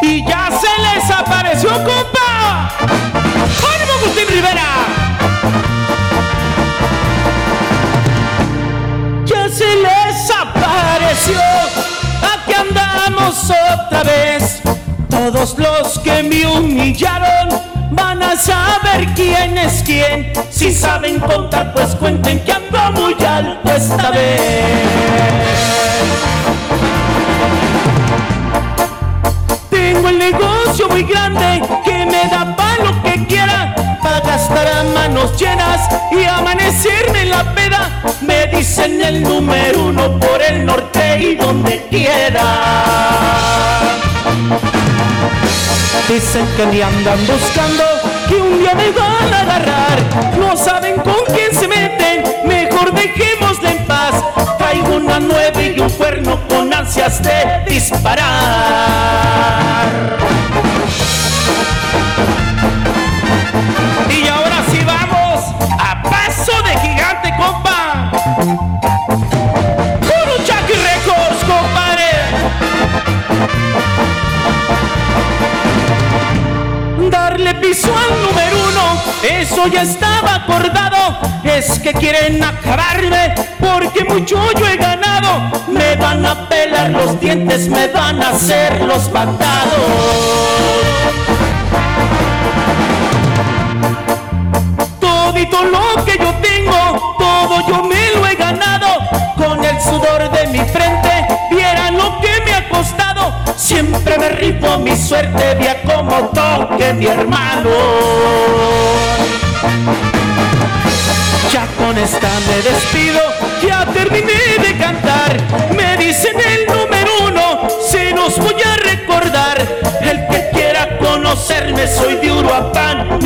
Y ya se les apareció, compa. ¡Ánimo, Agustín Rivera! Ya se les apareció. Aquí andamos otra vez. Todos los que me humillaron van a saber quién es quién. Si saben contar, pues cuenten que ando muy alto esta vez. Tengo el negocio muy grande que me da para lo que quiera, para gastar a manos llenas y amanecerme en la peda. Me dicen el número uno por el norte y donde quiera. Dicen que me andan buscando, que un día me van a agarrar. No saben con quién se meten, mejor dejémosla en paz. Traigo una nueve y un cuerno con ansias de disparar. Y ahora sí vamos a paso de gigante, compa. Puro Jackie Records, compadre. Darle piso al eso ya estaba acordado. Es que quieren acabarme porque mucho yo he ganado. Me van a pelar los dientes, me van a hacer los patados. Todito lo que yo tengo, todo yo me lo he ganado. Con el sudor de mi frente, vieran lo que Siempre me rifo mi suerte, vea como toque mi hermano. Ya con esta me despido, ya terminé de cantar. Me dicen el número uno, se nos voy a recordar. El que quiera conocerme, soy de Uruapan,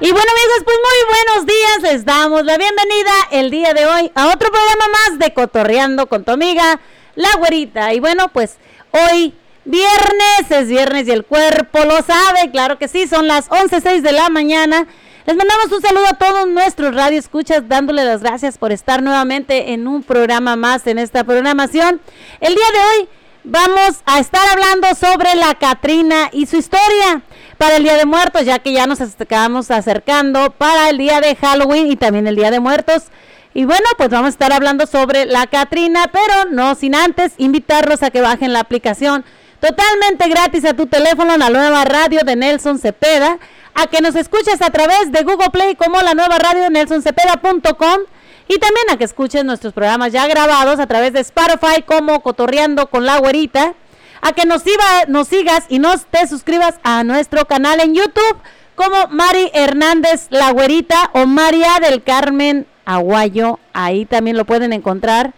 Y bueno amigos, pues muy buenos días, les damos la bienvenida el día de hoy a otro programa más de Cotorreando con tu amiga, la güerita. Y bueno, pues hoy viernes, es viernes y el cuerpo lo sabe, claro que sí, son las 11.06 de la mañana. Les mandamos un saludo a todos nuestros radioescuchas, dándole las gracias por estar nuevamente en un programa más en esta programación. El día de hoy vamos a estar hablando sobre la Catrina y su historia para el Día de Muertos, ya que ya nos estamos acercando para el día de Halloween y también el Día de Muertos. Y bueno, pues vamos a estar hablando sobre la Catrina, pero no sin antes invitarlos a que bajen la aplicación totalmente gratis a tu teléfono, la nueva radio de Nelson Cepeda, a que nos escuches a través de Google Play como la nueva radio de nelsoncepeda.com y también a que escuches nuestros programas ya grabados a través de Spotify como Cotorreando con la Güerita a que nos, iba, nos sigas y nos te suscribas a nuestro canal en YouTube como Mari Hernández La Güerita o María del Carmen Aguayo. Ahí también lo pueden encontrar.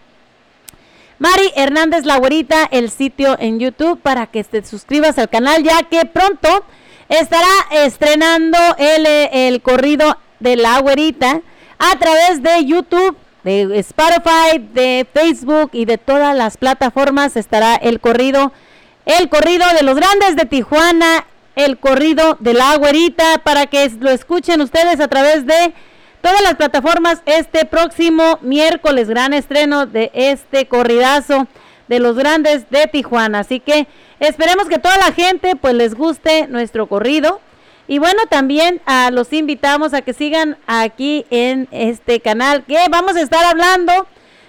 Mari Hernández La Güerita, el sitio en YouTube para que te suscribas al canal ya que pronto estará estrenando el, el corrido de La Güerita a través de YouTube de Spotify, de Facebook y de todas las plataformas estará el corrido el corrido de los grandes de Tijuana, el corrido de la güerita, para que lo escuchen ustedes a través de todas las plataformas este próximo miércoles, gran estreno de este corridazo de los grandes de Tijuana. Así que esperemos que toda la gente pues les guste nuestro corrido. Y bueno, también a los invitamos a que sigan aquí en este canal que vamos a estar hablando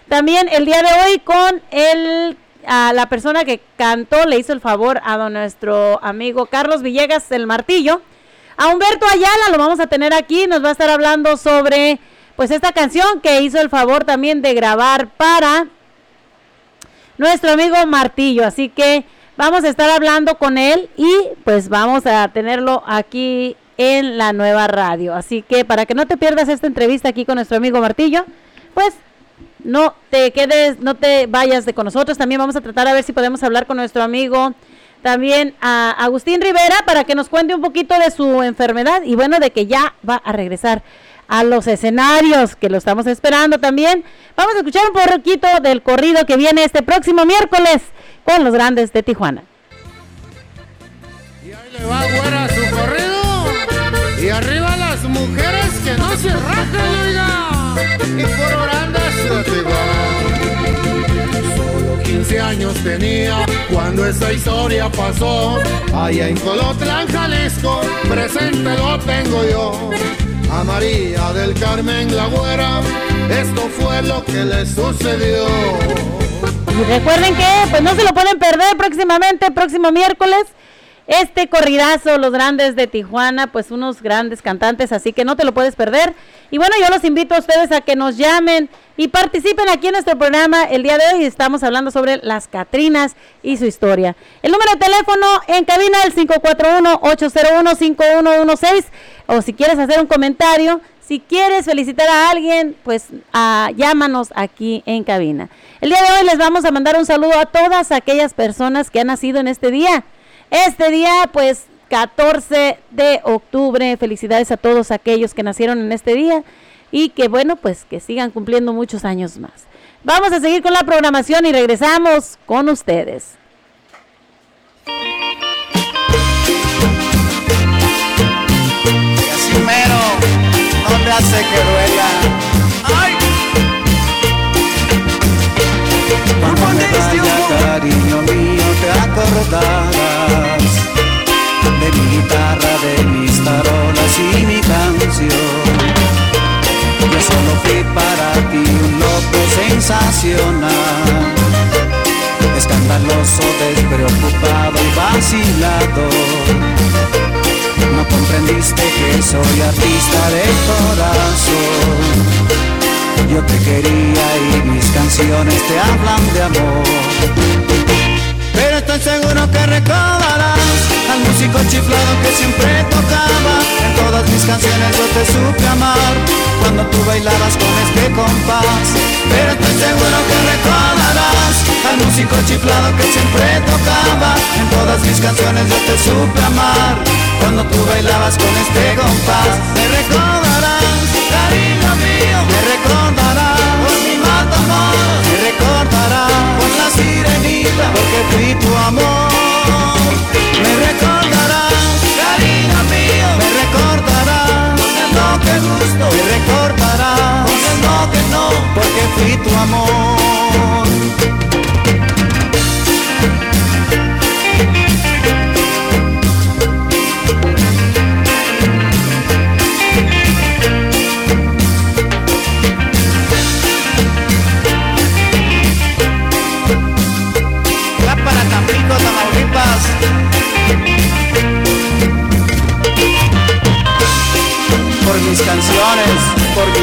también el día de hoy con el a la persona que cantó, le hizo el favor a nuestro amigo Carlos Villegas el Martillo. A Humberto Ayala lo vamos a tener aquí, nos va a estar hablando sobre pues esta canción que hizo el favor también de grabar para nuestro amigo Martillo. Así que vamos a estar hablando con él y pues vamos a tenerlo aquí en la nueva radio. Así que para que no te pierdas esta entrevista aquí con nuestro amigo Martillo, pues no te quedes, no te vayas de con nosotros. También vamos a tratar a ver si podemos hablar con nuestro amigo también a Agustín Rivera para que nos cuente un poquito de su enfermedad y bueno, de que ya va a regresar a los escenarios, que lo estamos esperando también. Vamos a escuchar un poquito del corrido que viene este próximo miércoles con los grandes de Tijuana. Y ahí le va, güera, su corrido. Y arriba las mujeres que no se rajan, oiga. Y por orando Solo 15 años tenía cuando esa historia pasó. Allá en Colotlán, Jalisco, presente lo tengo yo. A María del Carmen la güera, esto fue lo que le sucedió. Y recuerden que pues no se lo pueden perder próximamente, próximo miércoles. Este corridazo, los grandes de Tijuana, pues unos grandes cantantes, así que no te lo puedes perder. Y bueno, yo los invito a ustedes a que nos llamen y participen aquí en nuestro programa. El día de hoy estamos hablando sobre las Catrinas y su historia. El número de teléfono en cabina es el 541-801-5116. O si quieres hacer un comentario, si quieres felicitar a alguien, pues ah, llámanos aquí en cabina. El día de hoy les vamos a mandar un saludo a todas aquellas personas que han nacido en este día. Este día, pues 14 de octubre, felicidades a todos aquellos que nacieron en este día y que bueno, pues que sigan cumpliendo muchos años más. Vamos a seguir con la programación y regresamos con ustedes. No te hace que duela. ¡Ay! Cuando me vaya, cariño mío, te acordarás de mi guitarra, de mis tarolas y mi canción. Yo solo fui para ti un loco sensacional, escandaloso, despreocupado y vacilado. No comprendiste que soy artista de corazón. Yo te quería y mis canciones te hablan de amor. Pero estoy seguro que recordarás músico chiflado que siempre tocaba. En todas mis canciones yo te supe amar cuando tú bailabas con este compás. Pero estoy seguro que recordarás al músico chiflado que siempre tocaba. En todas mis canciones yo te supe amar cuando tú bailabas con este compás. Me recordarás, cariño mío, me recordarás por mi amor, me recordarás por la sirenita porque fui tu amor. Me fui tu amor. Para Tampico, Tamaulipas. Por mis canciones, por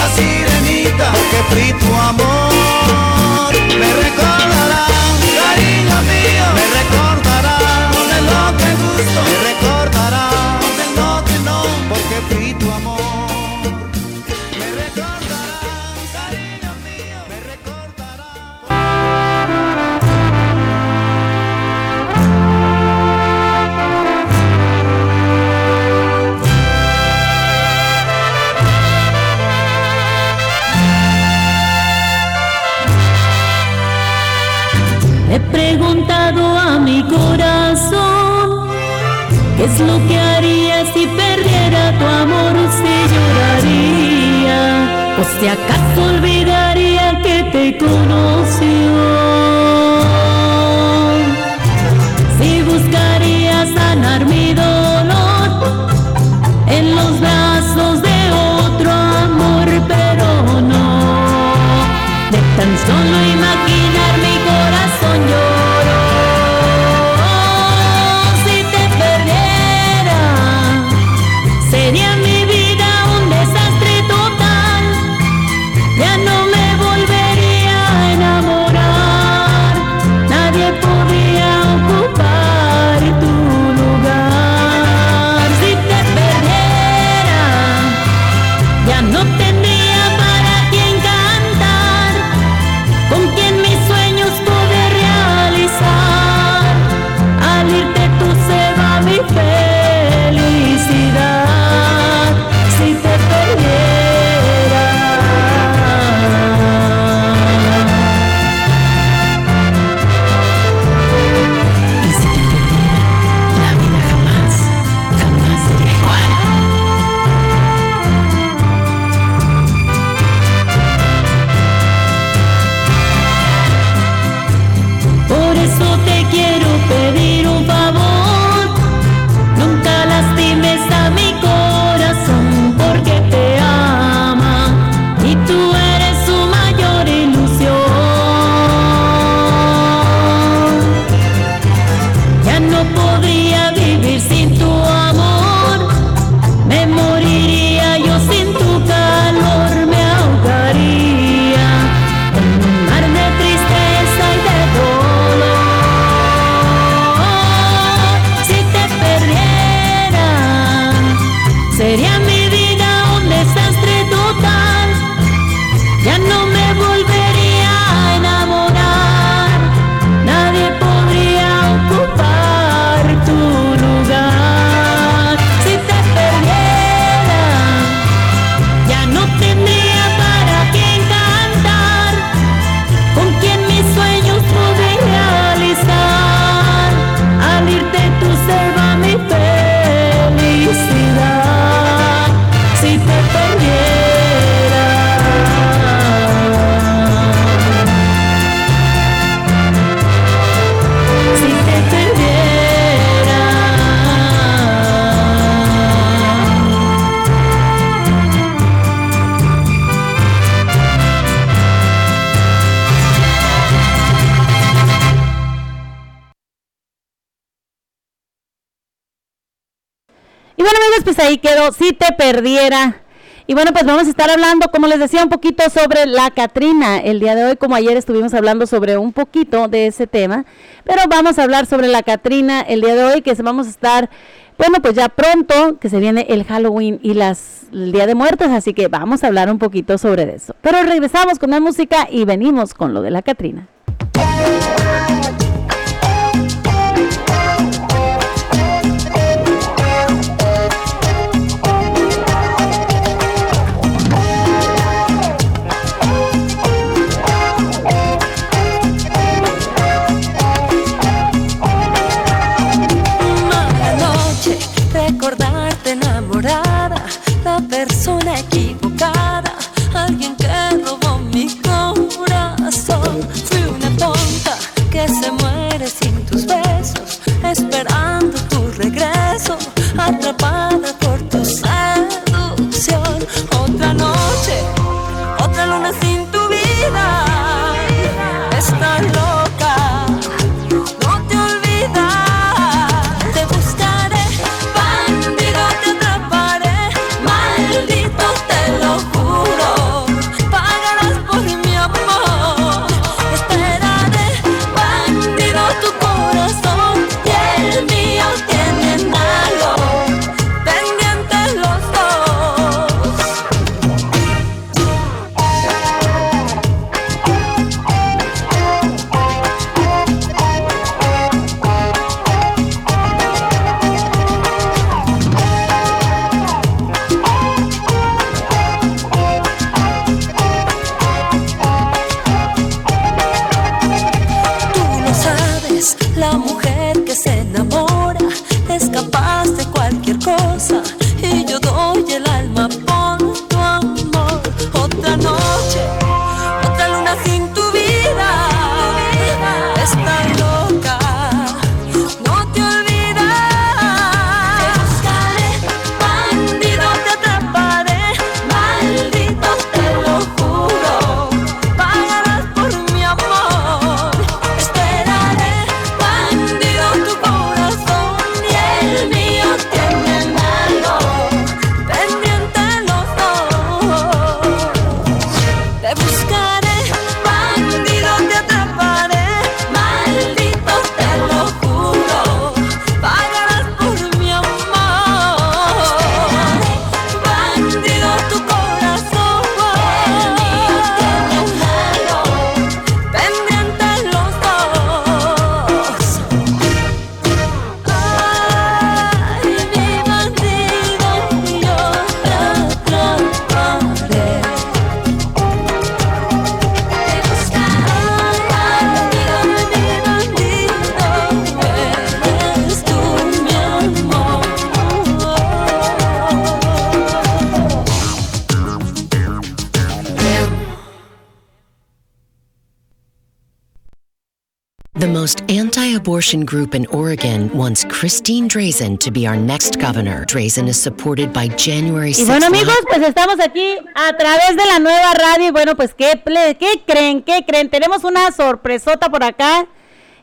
la sirenita porque fui tu amor. Me recordarás, cariño mío, me recordarás con el lo que gusto, me recordarás He preguntado a mi corazón qué es lo que haría si perdiera tu amor, si lloraría, o si acaso olvidaría que te conoció. Si te perdiera. Y bueno, pues vamos a estar hablando, como les decía, un poquito sobre la Catrina. El día de hoy, como ayer estuvimos hablando sobre un poquito de ese tema, pero vamos a hablar sobre la Catrina el día de hoy, que vamos a estar, bueno, pues ya pronto, que se viene el Halloween y las, el Día de Muertos, así que vamos a hablar un poquito sobre eso. Pero regresamos con la música y venimos con lo de la Catrina. Abortion group in Oregon wants Christine Drazen to be our next governor. Drazen is supported by January 6th. Y bueno, amigos, pues estamos aquí a través de la nueva radio. Y bueno, pues, ¿qué, qué creen? ¿Qué creen? Tenemos una sorpresota por acá.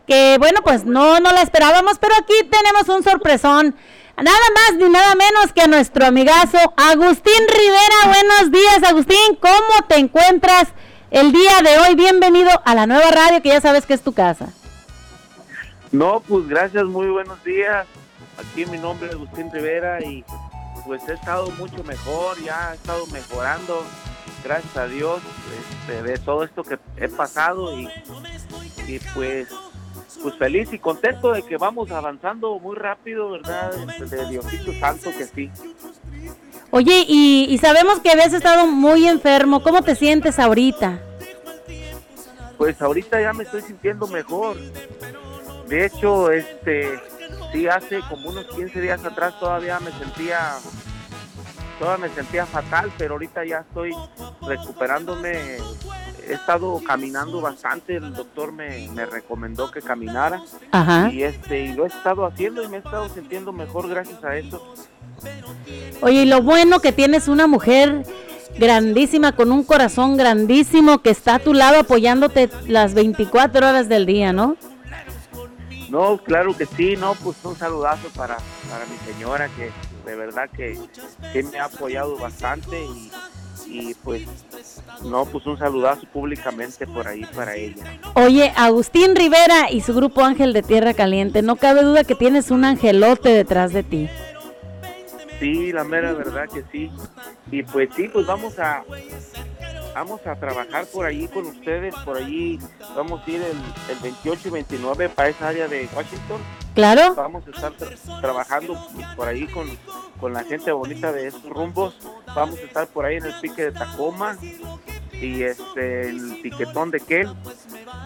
Que bueno, pues no, no la esperábamos, pero aquí tenemos un sorpresón. Nada más ni nada menos que a nuestro amigazo Agustín Rivera. Buenos días, Agustín. ¿Cómo te encuentras el día de hoy? Bienvenido a la nueva radio que ya sabes que es tu casa. No, pues gracias, muy buenos días. Aquí mi nombre es Agustín Rivera y pues he estado mucho mejor, ya he estado mejorando, gracias a Dios, este, de todo esto que he pasado y, y pues pues feliz y contento de que vamos avanzando muy rápido, ¿verdad? De Diosito Santo que sí. Oye, y, y, sabemos que habías estado muy enfermo, ¿cómo te sientes ahorita? Pues ahorita ya me estoy sintiendo mejor. De hecho, este, sí, hace como unos 15 días atrás todavía me sentía, todavía me sentía fatal, pero ahorita ya estoy recuperándome. He estado caminando bastante, el doctor me, recomendó que caminara y este y lo he estado haciendo y me he estado sintiendo mejor gracias a eso. Oye, y lo bueno que tienes una mujer grandísima, con un corazón grandísimo que está a tu lado apoyándote las 24 horas del día, ¿no? No, claro que sí, no, pues un saludazo para, para mi señora que de verdad que, que me ha apoyado bastante y, y pues no, pues un saludazo públicamente por ahí para ella. Oye, Agustín Rivera y su grupo Ángel de Tierra Caliente, no cabe duda que tienes un angelote detrás de ti. Sí, la mera verdad que sí. Y pues sí, pues vamos a vamos a trabajar por allí con ustedes, por allí vamos a ir el, el 28 y 29 para esa área de Washington. Claro. Vamos a estar tra- trabajando por ahí con, con la gente bonita de estos rumbos. Vamos a estar por ahí en el pique de Tacoma y este el piquetón de Kel.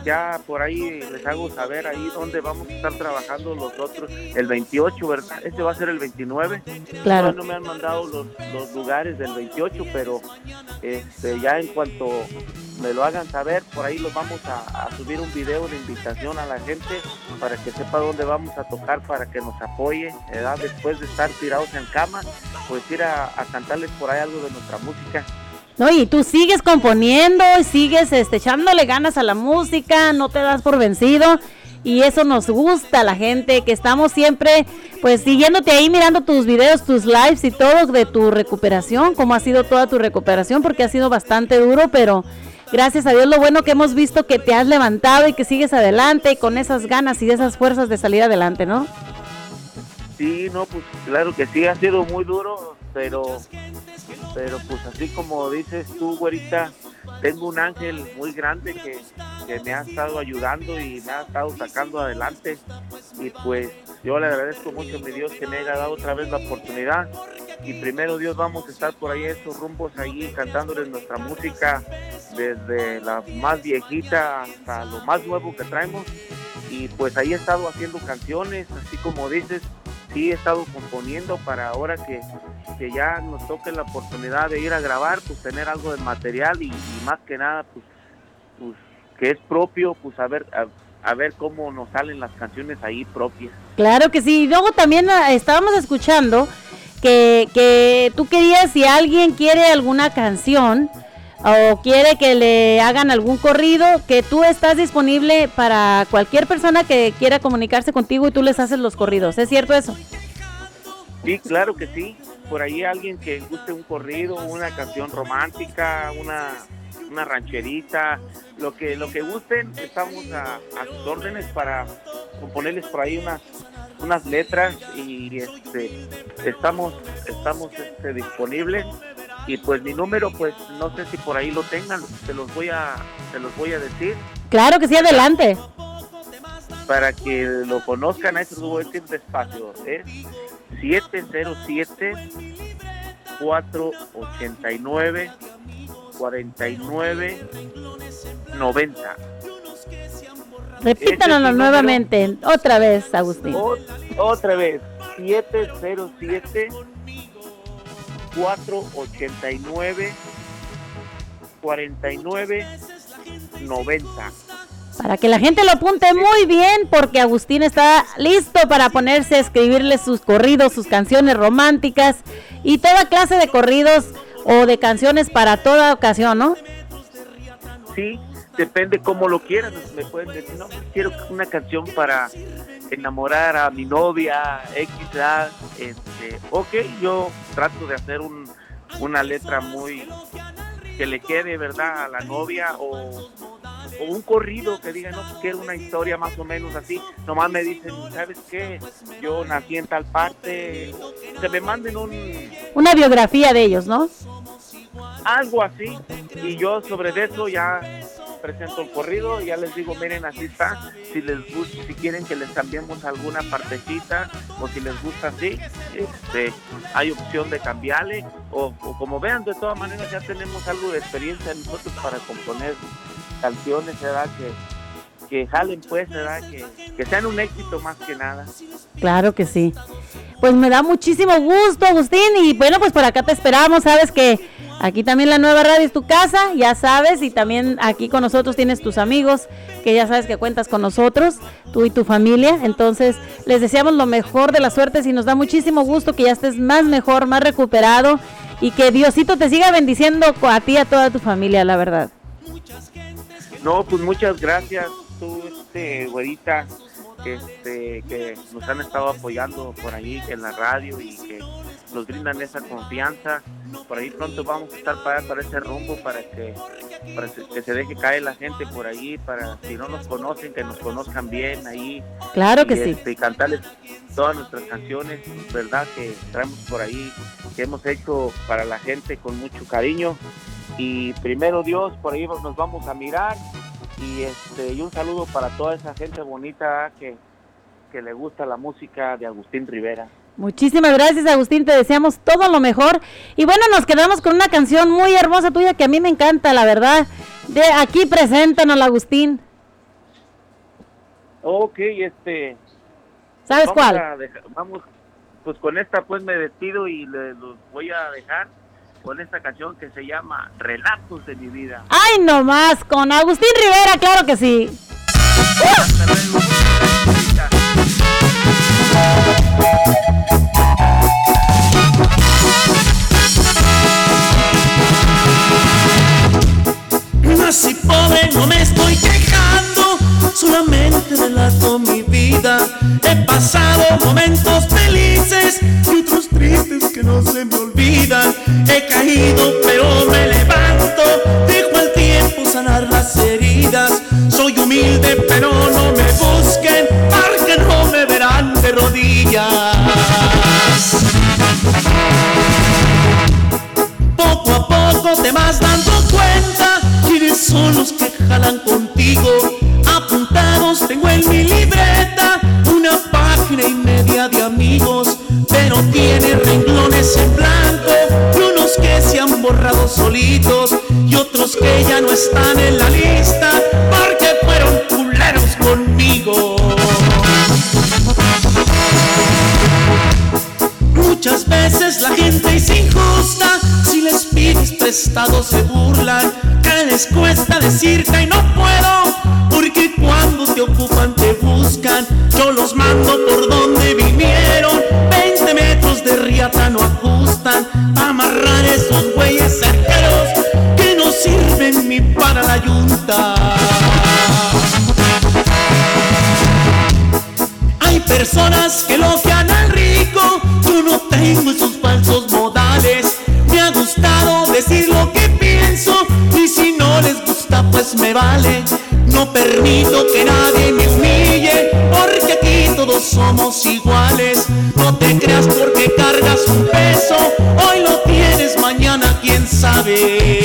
Ya por ahí les hago saber ahí dónde vamos a estar trabajando los otros. El 28, ¿verdad? Este va a ser el 29. Claro. No me han mandado los, los lugares del 28, pero este, ya en cuanto me lo hagan saber, por ahí los vamos a, a subir un video de invitación a la gente para que sepa dónde vamos a tocar, para que nos apoye, ¿verdad? Después de estar tirados en cama, pues ir a, a cantarles por ahí algo de nuestra música. No, y tú sigues componiendo, y sigues este, echándole ganas a la música, no te das por vencido. Y eso nos gusta a la gente, que estamos siempre pues siguiéndote ahí, mirando tus videos, tus lives y todo de tu recuperación, cómo ha sido toda tu recuperación, porque ha sido bastante duro, pero gracias a Dios lo bueno que hemos visto que te has levantado y que sigues adelante con esas ganas y esas fuerzas de salir adelante, ¿no? Sí, no, pues claro que sí, ha sido muy duro, pero, pero pues así como dices tú, güerita, tengo un ángel muy grande que, que me ha estado ayudando y me ha estado sacando adelante. Y pues yo le agradezco mucho a mi Dios que me haya dado otra vez la oportunidad. Y primero Dios vamos a estar por ahí estos rumbos ahí cantándoles nuestra música desde la más viejita hasta lo más nuevo que traemos. Y pues ahí he estado haciendo canciones, así como dices, sí he estado componiendo para ahora que, que ya nos toque la oportunidad de ir a grabar, pues tener algo de material y, más que nada, pues, pues que es propio, pues a ver, a ver cómo nos salen las canciones ahí propias. Claro que sí. Y luego también ah, estábamos escuchando que, que tú querías, si alguien quiere alguna canción o quiere que le hagan algún corrido, que tú estás disponible para cualquier persona que quiera comunicarse contigo y tú les haces los corridos. ¿Es cierto eso? Sí, claro que sí. Por ahí alguien que guste un corrido, una canción romántica, una, una rancherita, lo que lo que gusten, estamos a, a sus órdenes para componerles por ahí unas unas letras y este estamos estamos este, disponibles y pues mi número pues no sé si por ahí lo tengan, se los voy a se los voy a decir Claro que sí, adelante. para que lo conozcan, a a decir despacio. Es 707 489 49 90. Repítanos número. nuevamente, otra vez, Agustín. O- otra vez, 707 489 49 90. Para que la gente lo apunte muy bien, porque Agustín está listo para ponerse a escribirle sus corridos, sus canciones románticas y toda clase de corridos o de canciones para toda ocasión, ¿no? Sí, depende cómo lo quieran. Me pueden decir, no, pues quiero una canción para enamorar a mi novia, X, A, este, ok, yo trato de hacer un, una letra muy que le quede, ¿verdad?, a la novia o, o un corrido que diga, no, pues quiero una historia más o menos así. Nomás me dicen, ¿sabes qué? Yo nací en tal parte, que me manden un, Una biografía de ellos, ¿no? algo así y yo sobre eso ya presento el corrido ya les digo miren así está si les gusta si quieren que les cambiemos alguna partecita o si les gusta así este hay opción de cambiarle o, o como vean de todas maneras ya tenemos algo de experiencia nosotros para componer canciones verdad que que jalen pues verdad que, que sean un éxito más que nada Claro que sí. Pues me da muchísimo gusto, Agustín. Y bueno, pues por acá te esperamos. Sabes que aquí también la nueva radio es tu casa, ya sabes. Y también aquí con nosotros tienes tus amigos, que ya sabes que cuentas con nosotros, tú y tu familia. Entonces, les deseamos lo mejor de las suertes y nos da muchísimo gusto que ya estés más mejor, más recuperado. Y que Diosito te siga bendiciendo a ti y a toda tu familia, la verdad. No, pues muchas gracias, tú, este, güerita. este, que nos han estado apoyando por ahí en la radio y que nos brindan esa confianza. Por ahí pronto vamos a estar para, para ese rumbo para que, para que se deje caer la gente por ahí, para si no nos conocen, que nos conozcan bien ahí. Claro que y, sí. este, y cantarles todas nuestras canciones, ¿verdad? Que traemos por ahí, que hemos hecho para la gente con mucho cariño. Y primero Dios, por ahí nos vamos a mirar. Y, este, y un saludo para toda esa gente bonita que, que le gusta la música de Agustín Rivera. Muchísimas gracias, Agustín. Te deseamos todo lo mejor. Y bueno, nos quedamos con una canción muy hermosa tuya que a mí me encanta, la verdad. De aquí preséntanos, Agustín. Ok, este. ¿Sabes vamos cuál? dejar- vamos, pues con esta pues me despido y le- los voy a dejar con esta canción que se llama Relatos de mi vida. Ay, no más, con Agustín Rivera, claro que sí. Hasta luego. Nací pobre, no me estoy quejando, solamente relato mi vida. He pasado momentos felices y otros tristes que no se me olvidan. He caído, pero me levanto, dejo al tiempo sanar las heridas. Soy humilde, pero no me busquen, porque no me verán de rodillas. Poco a poco te vas son los que jalan contigo. Apuntados tengo en mi libreta una página y media de amigos, pero tiene renglones en blanco y unos que se han borrado solitos y otros que ya no están en la lista porque fueron culeros conmigo. Muchas veces la gente es injusta, si les pides prestado se burlan, que les cuesta decirte y no puedo, porque cuando te ocupan te buscan, yo los mando por donde vinieron, 20 metros de riata no ajustan, amarrar esos güeyes cerqueros que no sirven ni para la yunta. Hay personas que logian al rico, yo no tengo esos falsos decir lo que pienso y si no les gusta pues me vale. No permito que nadie me humille porque aquí todos somos iguales. No te creas porque cargas un peso, hoy lo tienes, mañana quién sabe.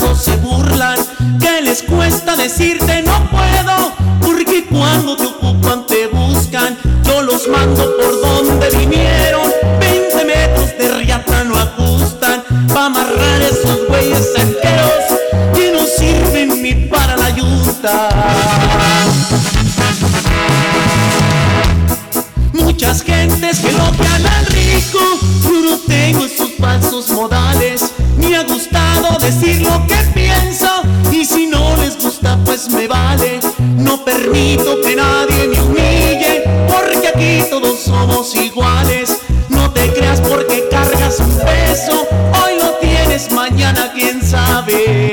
Se burlan, que les cuesta decirte no puedo, porque cuando te ocupan te buscan, yo los mando por donde vinieron, 20 metros de riata no ajustan, pa' amarrar esos güeyes enteros que no sirven ni para la yunta. Muchas gentes que lo al rico, lo que pienso y si no les gusta pues me vale. No permito que nadie me humille porque aquí todos somos iguales. No te creas porque cargas un peso, hoy lo tienes, mañana quién sabe.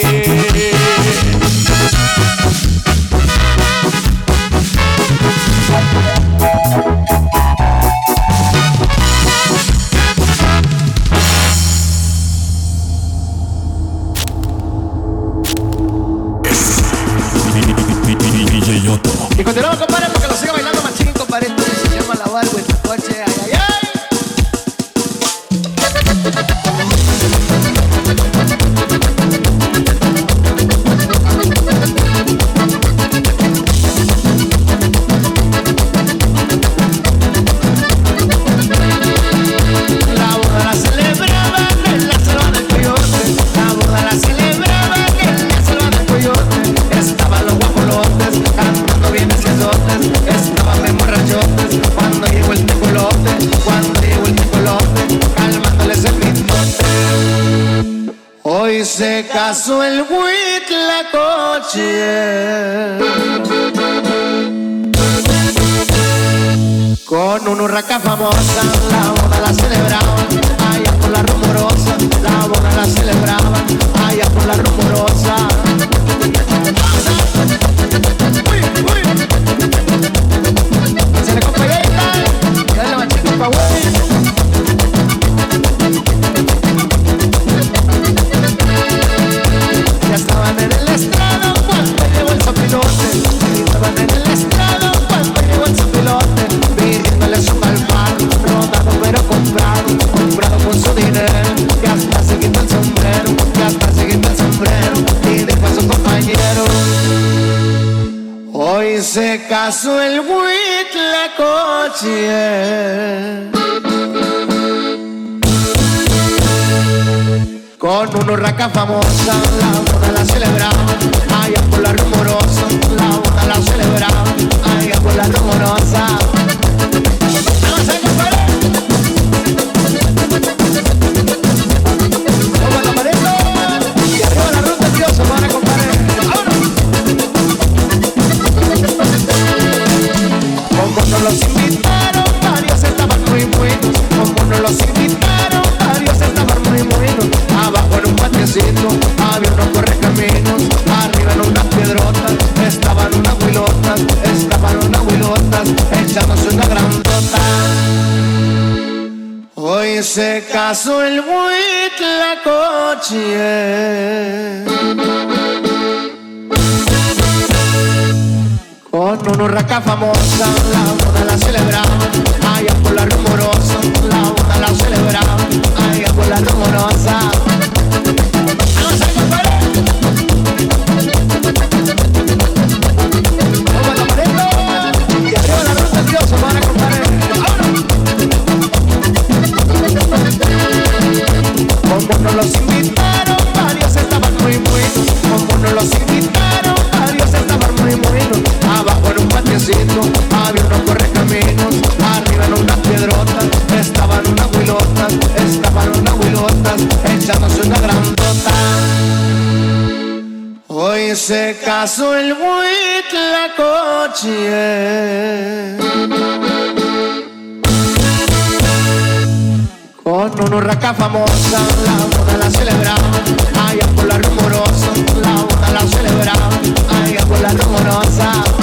pasó el huitlacoche. Con una hurraca famosa, la boda la celebraban, allá por la rumorosa, la boda la celebraban, allá por la rumorosa. Pasó el buitlacoche Con una urraca famosa La boda la celebraba. Allá por la rumorosa La boda la celebraba. Allá por la rumorosa.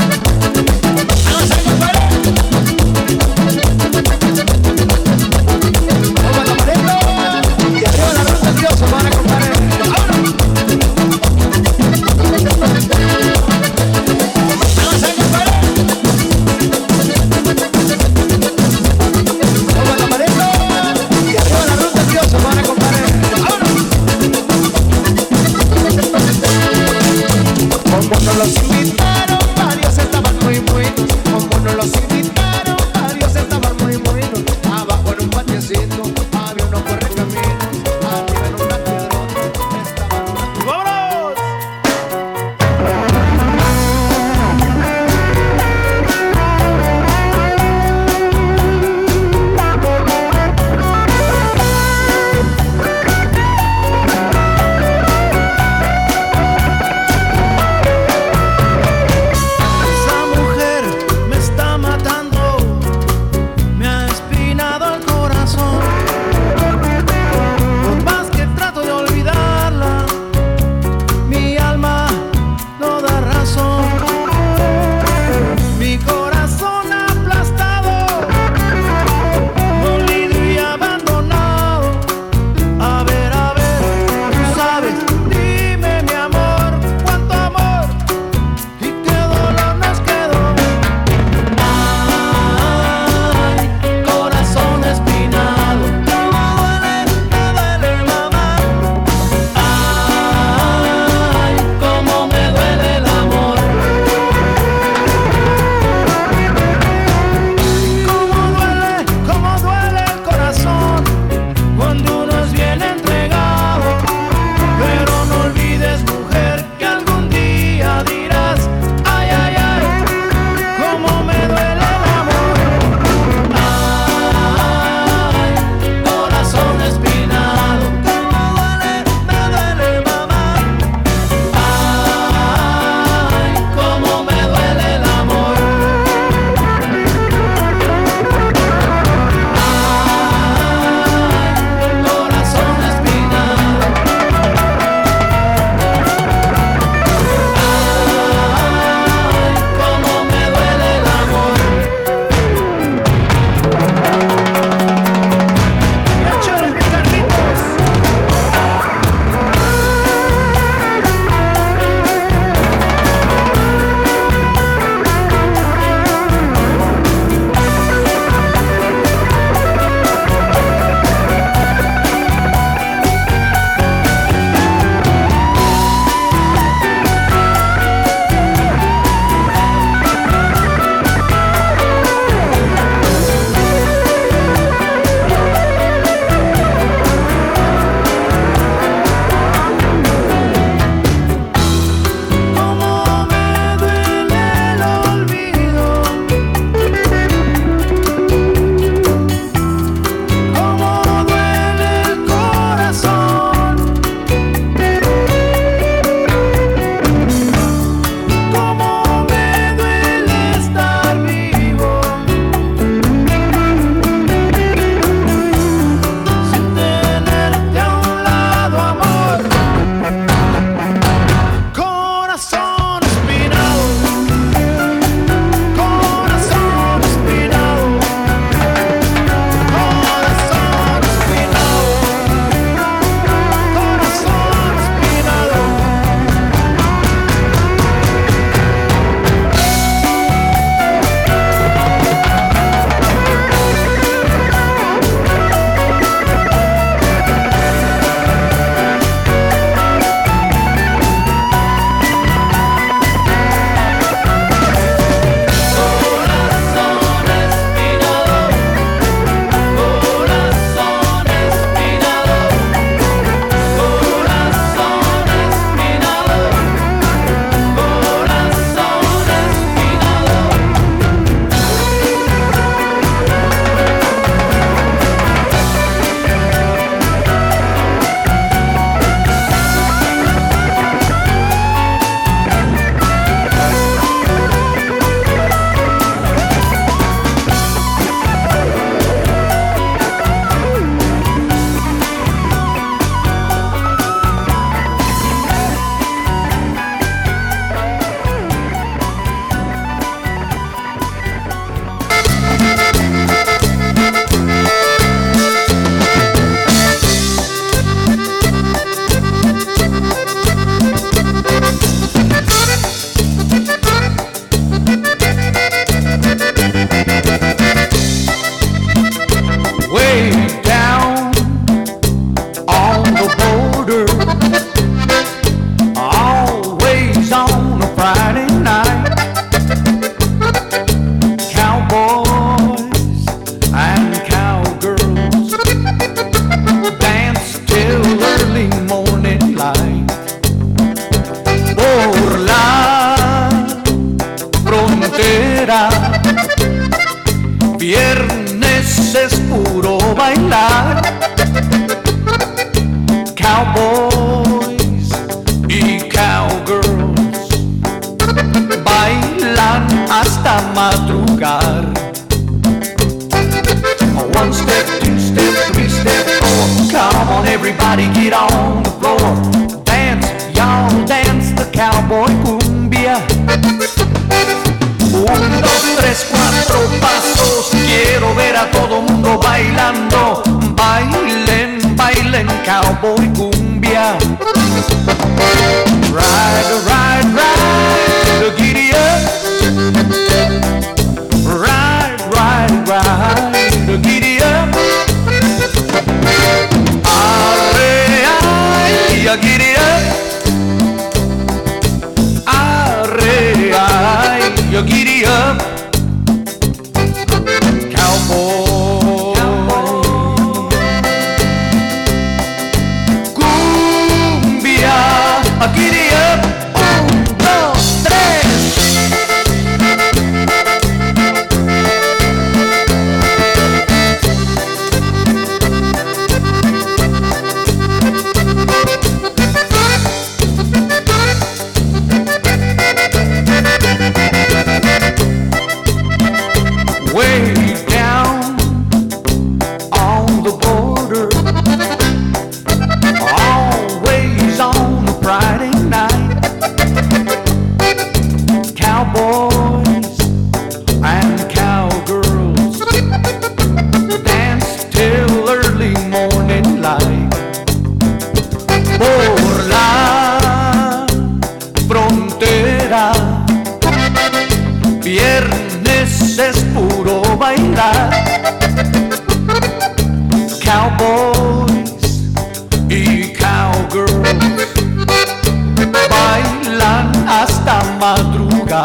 One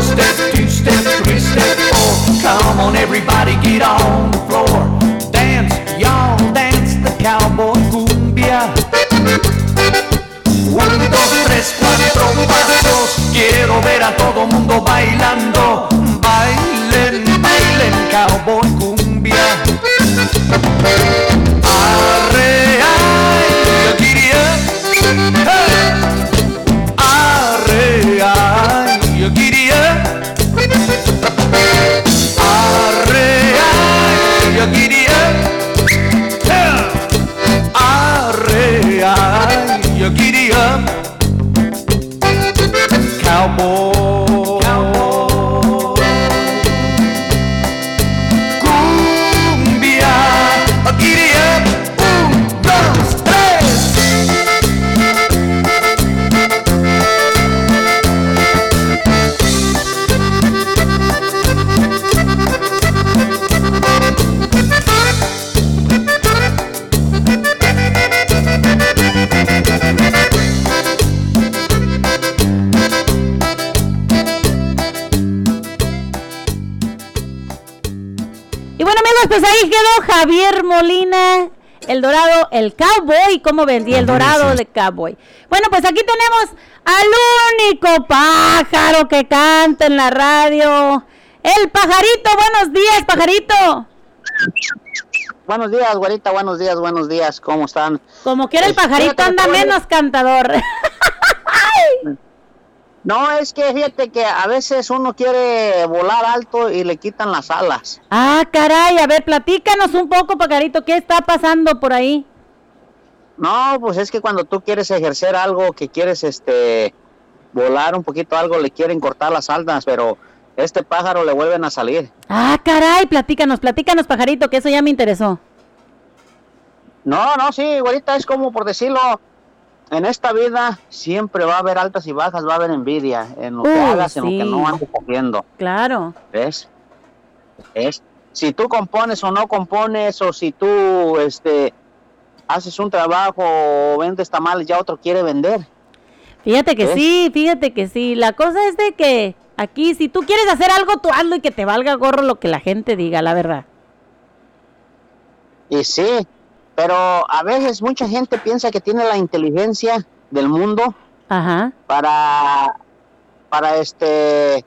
step, two step, three step, four. Come on, everybody, get on the floor. Dance, y'all dance the cowboy cumbia. Un, dos, tres, cuatro pasos. Quiero ver a todo mundo bailando. Bailen, bailen, cowboy el cowboy, cómo vendía el dorado de cowboy. Bueno, pues aquí tenemos al único pájaro que canta en la radio, el pajarito. Buenos días, pajarito. Buenos días, güerita, buenos días, buenos días, ¿cómo están? Como quiera el Pues, pajarito anda menos cantador. No, es que fíjate que a veces uno quiere volar alto y le quitan las alas. ah, caray, a ver, platícanos un poco, pajarito, ¿qué está pasando por ahí? No, pues es que cuando tú quieres ejercer algo, que quieres este volar un poquito algo, le quieren cortar las alas, pero este pájaro le vuelven a salir. Ah, caray, platícanos, platícanos, pajarito, que eso ya me interesó. No, no, sí, güerita, es como por decirlo, en esta vida siempre va a haber altas y bajas, va a haber envidia en lo que Uh, hagas, en lo que no andes haciendo. Claro. ¿Ves? ¿Ves? Si tú compones o no compones, o si tú este, haces un trabajo o vendes tamales, ya otro quiere vender. Fíjate que ¿Ves? sí, fíjate que sí. La cosa es de que aquí, si tú quieres hacer algo, tú hazlo y que te valga gorro lo que la gente diga, la verdad. Y sí, pero a veces mucha gente piensa que tiene la inteligencia del mundo Ajá. para, para este,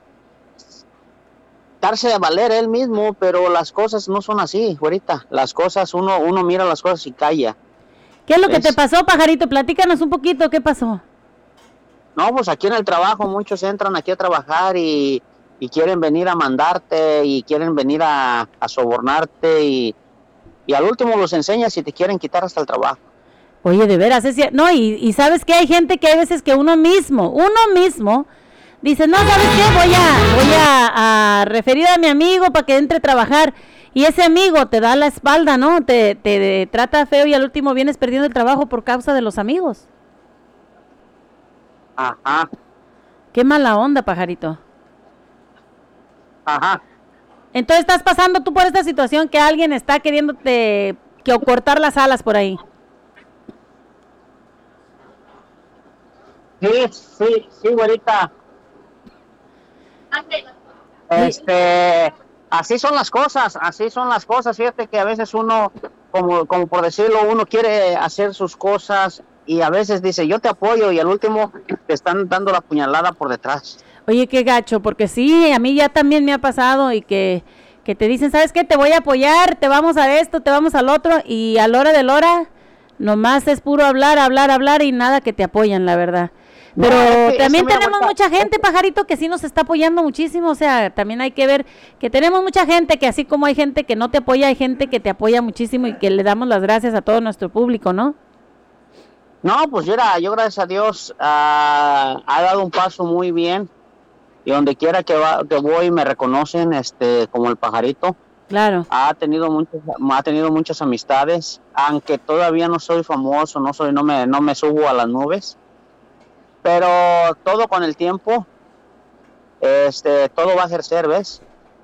darse a valer él mismo, pero las cosas no son así, güerita. Las cosas, uno, uno mira las cosas y calla. ¿Qué es lo que te pasó, pajarito? Platícanos un poquito, ¿qué pasó? No, pues aquí en el trabajo muchos entran aquí a trabajar y, y quieren venir a mandarte y quieren venir a, a sobornarte y, y al último los enseñas y te quieren quitar hasta el trabajo. Oye, de veras, es cier- no, y, y sabes que hay gente que hay veces que uno mismo, uno mismo, dice, no, ¿sabes qué? Voy a, voy a, a referir a mi amigo para que entre a trabajar. Y ese amigo te da la espalda, ¿no? Te, te trata feo y al último vienes perdiendo el trabajo por causa de los amigos. Ajá, Qué mala onda, pajarito. ajá. Entonces estás pasando tú por esta situación que alguien está queriéndote que o cortar las alas por ahí. Sí, sí, sí, güerita. Este, así son las cosas, así son las cosas. Fíjate que a veces uno, como, como por decirlo, uno quiere hacer sus cosas y a veces dice, yo te apoyo y al último te están dando la puñalada por detrás. Oye, qué gacho, porque sí, a mí ya también me ha pasado y que, que te dicen, ¿sabes qué? Te voy a apoyar, te vamos a esto, te vamos al otro y a la hora de la hora nomás es puro hablar, hablar, hablar y nada que te apoyan, la verdad. Pero también tenemos mucha gente, pajarito, que sí nos está apoyando muchísimo. O sea, también hay que ver que tenemos mucha gente que así como hay gente que no te apoya, hay gente que te apoya muchísimo y que le damos las gracias a todo nuestro público, ¿no? No, pues mira, yo gracias a Dios ah, ha dado un paso muy bien y donde quiera que, va, que voy me reconocen este como el pajarito. Claro. Ha tenido muchas, ha tenido muchas amistades, aunque todavía no soy famoso, no soy, no me, no me subo a las nubes, pero todo con el tiempo, este, todo va a ejercer, ¿ves?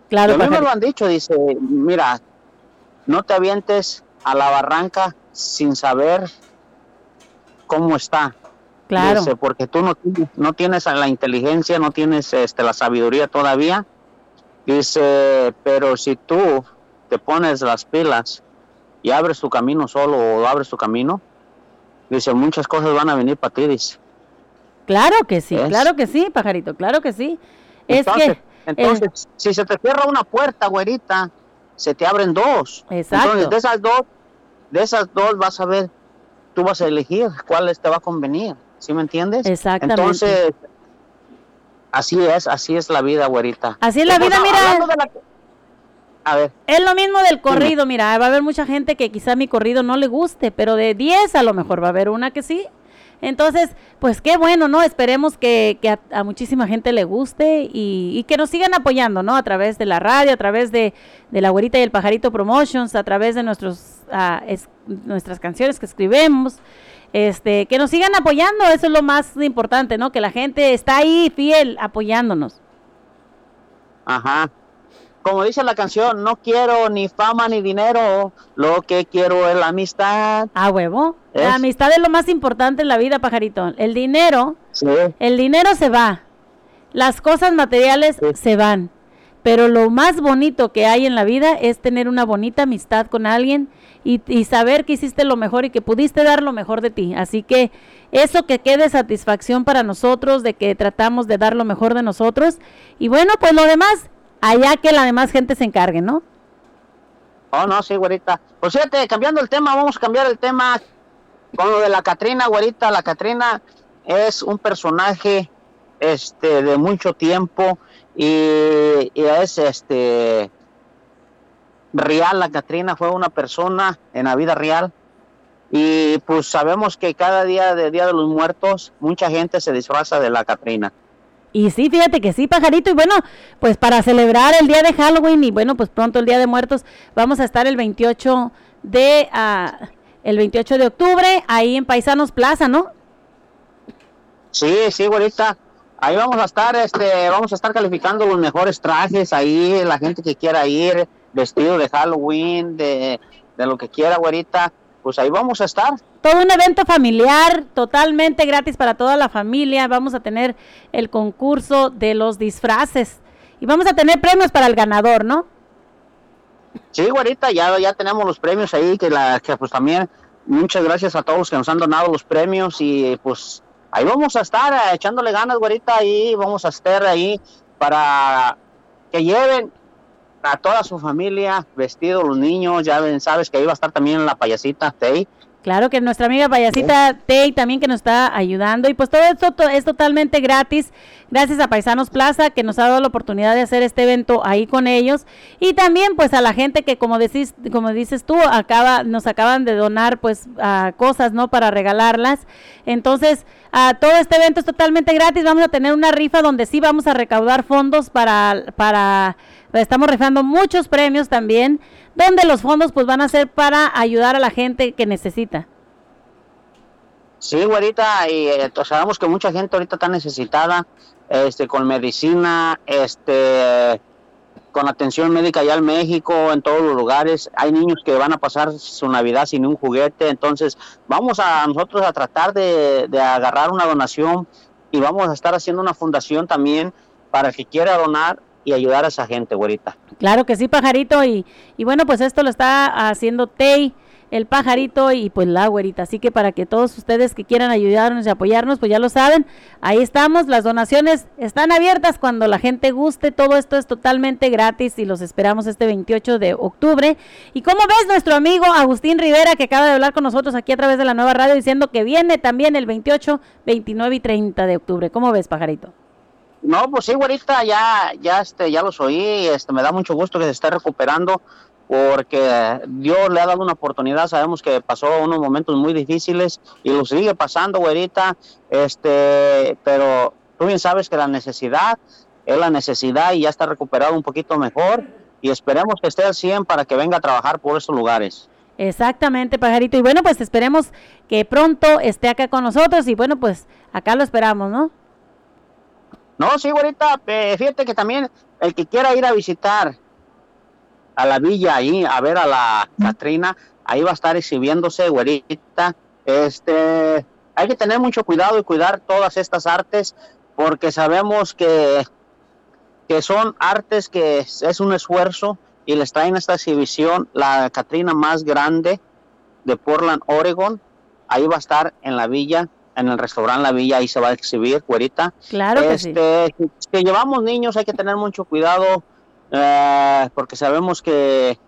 Claro, a mí me lo han dicho, dice, mira, no te avientes a la barranca sin saber cómo está. Claro. Dice, porque tú no, tienes- no tienes la inteligencia, no tienes este, la sabiduría todavía. Dice, pero si tú te pones las pilas y abres tu camino solo o abres tu camino, dice, muchas cosas van a venir para ti, dice. Claro que sí, claro que sí, pajarito, claro que sí. Es Entonces, que... eh, entonces si se te cierra una puerta, güerita, se te abren dos. Exacto. Entonces, de esas dos, de esas dos vas a ver, tú vas a elegir cuál te va a convenir, ¿sí me entiendes? Exactamente. Entonces, así es, así es la vida, güerita. Así es la vida, mira. la- A ver, Es lo mismo del corrido, mira, va a haber mucha gente que quizá mi corrido no le guste, pero de 10 a lo mejor va a haber una que sí. Entonces, pues qué bueno, ¿no? Esperemos que, que a, a muchísima gente le guste y, y que nos sigan apoyando, ¿no? A través de la radio, a través de, de la güerita y el pajarito promotions, a través de nuestros, ah, es- nuestras canciones que escribimos. Este, que nos sigan apoyando, eso es lo más importante, ¿no? Que la gente está ahí fiel apoyándonos. ajá. Como dice la canción, no quiero ni fama ni dinero, lo que quiero es la amistad. A huevo. Es- La amistad es lo más importante en la vida, pajarito. El dinero, Sí, el dinero se va. Las cosas materiales Sí. se van. Pero lo más bonito que hay en la vida es tener una bonita amistad con alguien y, y saber que hiciste lo mejor y que pudiste dar lo mejor de ti. Así que eso que quede satisfacción para nosotros, de que tratamos de dar lo mejor de nosotros. Y bueno, pues lo demás, allá que la demás gente se encargue, ¿no? Oh, no, sí, güerita. Pues fíjate, cambiando el tema, vamos a cambiar el tema con lo de la Catrina, güerita. La Catrina es un personaje este de mucho tiempo y, es este real. La Catrina fue una persona en la vida real. Y pues sabemos que cada día de Día de los Muertos, mucha gente se disfraza de la Catrina. Y sí, fíjate que sí, pajarito. Y bueno, pues para celebrar el día de Halloween y bueno, pues pronto el Día de Muertos, vamos a estar el 28 de ah, el 28 de octubre ahí en Paisanos Plaza, ¿no? Sí, sí, güerita. Ahí vamos a estar, este, vamos a estar calificando los mejores trajes ahí, la gente que quiera ir, vestido de Halloween, de, de lo que quiera, güerita. Pues ahí vamos a estar. Todo un evento familiar, totalmente gratis para toda la familia. Vamos a tener el concurso de los disfraces y vamos a tener premios para el ganador, ¿no? Sí, güerita, ya, ya tenemos los premios ahí, que, la, que pues también muchas gracias a todos los que nos han donado los premios y pues ahí vamos a estar eh, echándole ganas, güerita, ahí vamos a estar ahí para que lleven a toda su familia, vestido los niños, ya sabes que ahí va a estar también la payasita Tei. Claro que nuestra amiga payasita Tei también que nos está ayudando. Y pues todo esto to- es totalmente gratis. Gracias a Paisanos Plaza que nos ha dado la oportunidad de hacer este evento ahí con ellos. Y también pues a la gente que como decís como dices tú acaba nos acaban de donar pues ah, cosas no para regalarlas. Entonces ah, todo este evento es totalmente gratis. Vamos a tener una rifa donde sí vamos a recaudar fondos para para estamos rifando muchos premios también donde los fondos pues van a ser para ayudar a la gente que necesita. Sí, güerita, y eh, pues, sabemos que mucha gente ahorita está necesitada, este, con medicina, este, con atención médica allá en México, en todos los lugares. Hay niños que van a pasar su Navidad sin un juguete, entonces vamos a nosotros a tratar de, de agarrar una donación y vamos a estar haciendo una fundación también para el que quiera donar y ayudar a esa gente, güerita. Claro que sí, pajarito. Y, y bueno, pues esto lo está haciendo Tei, el pajarito y pues la güerita. Así que para que todos ustedes que quieran ayudarnos y apoyarnos, pues ya lo saben. Ahí estamos. Las donaciones están abiertas cuando la gente guste. Todo esto es totalmente gratis y los esperamos este 28 de octubre. Y como ves, nuestro amigo Agustín Rivera, que acaba de hablar con nosotros aquí a través de la nueva radio, diciendo que viene también el 28, 29 y 30 de octubre. ¿Cómo ves, pajarito? No, pues sí, güerita, ya, ya, este, ya los oí, este, me da mucho gusto que se esté recuperando porque Dios le ha dado una oportunidad, sabemos que pasó unos momentos muy difíciles y lo sigue pasando, güerita, este, pero tú bien sabes que la necesidad es la necesidad y ya está recuperado un poquito mejor y esperemos que esté al 100 para que venga a trabajar por esos lugares. Exactamente, pajarito. Y bueno, pues esperemos que pronto esté acá con nosotros y bueno, pues acá lo esperamos, ¿no? No, sí, güerita, eh, fíjate que también el que quiera ir a visitar a la villa ahí, a ver a la Catrina, ahí va a estar exhibiéndose, güerita. Este, hay que tener mucho cuidado y cuidar todas estas artes, porque sabemos que, que son artes que es, es un esfuerzo y les traen esta exhibición, la Catrina más grande de Portland, Oregon. Ahí va a estar en la villa, en el restaurante La Villa, ahí se va a exhibir, güerita. Claro que sí. Este, si- si llevamos niños hay que tener mucho cuidado eh, porque sabemos que,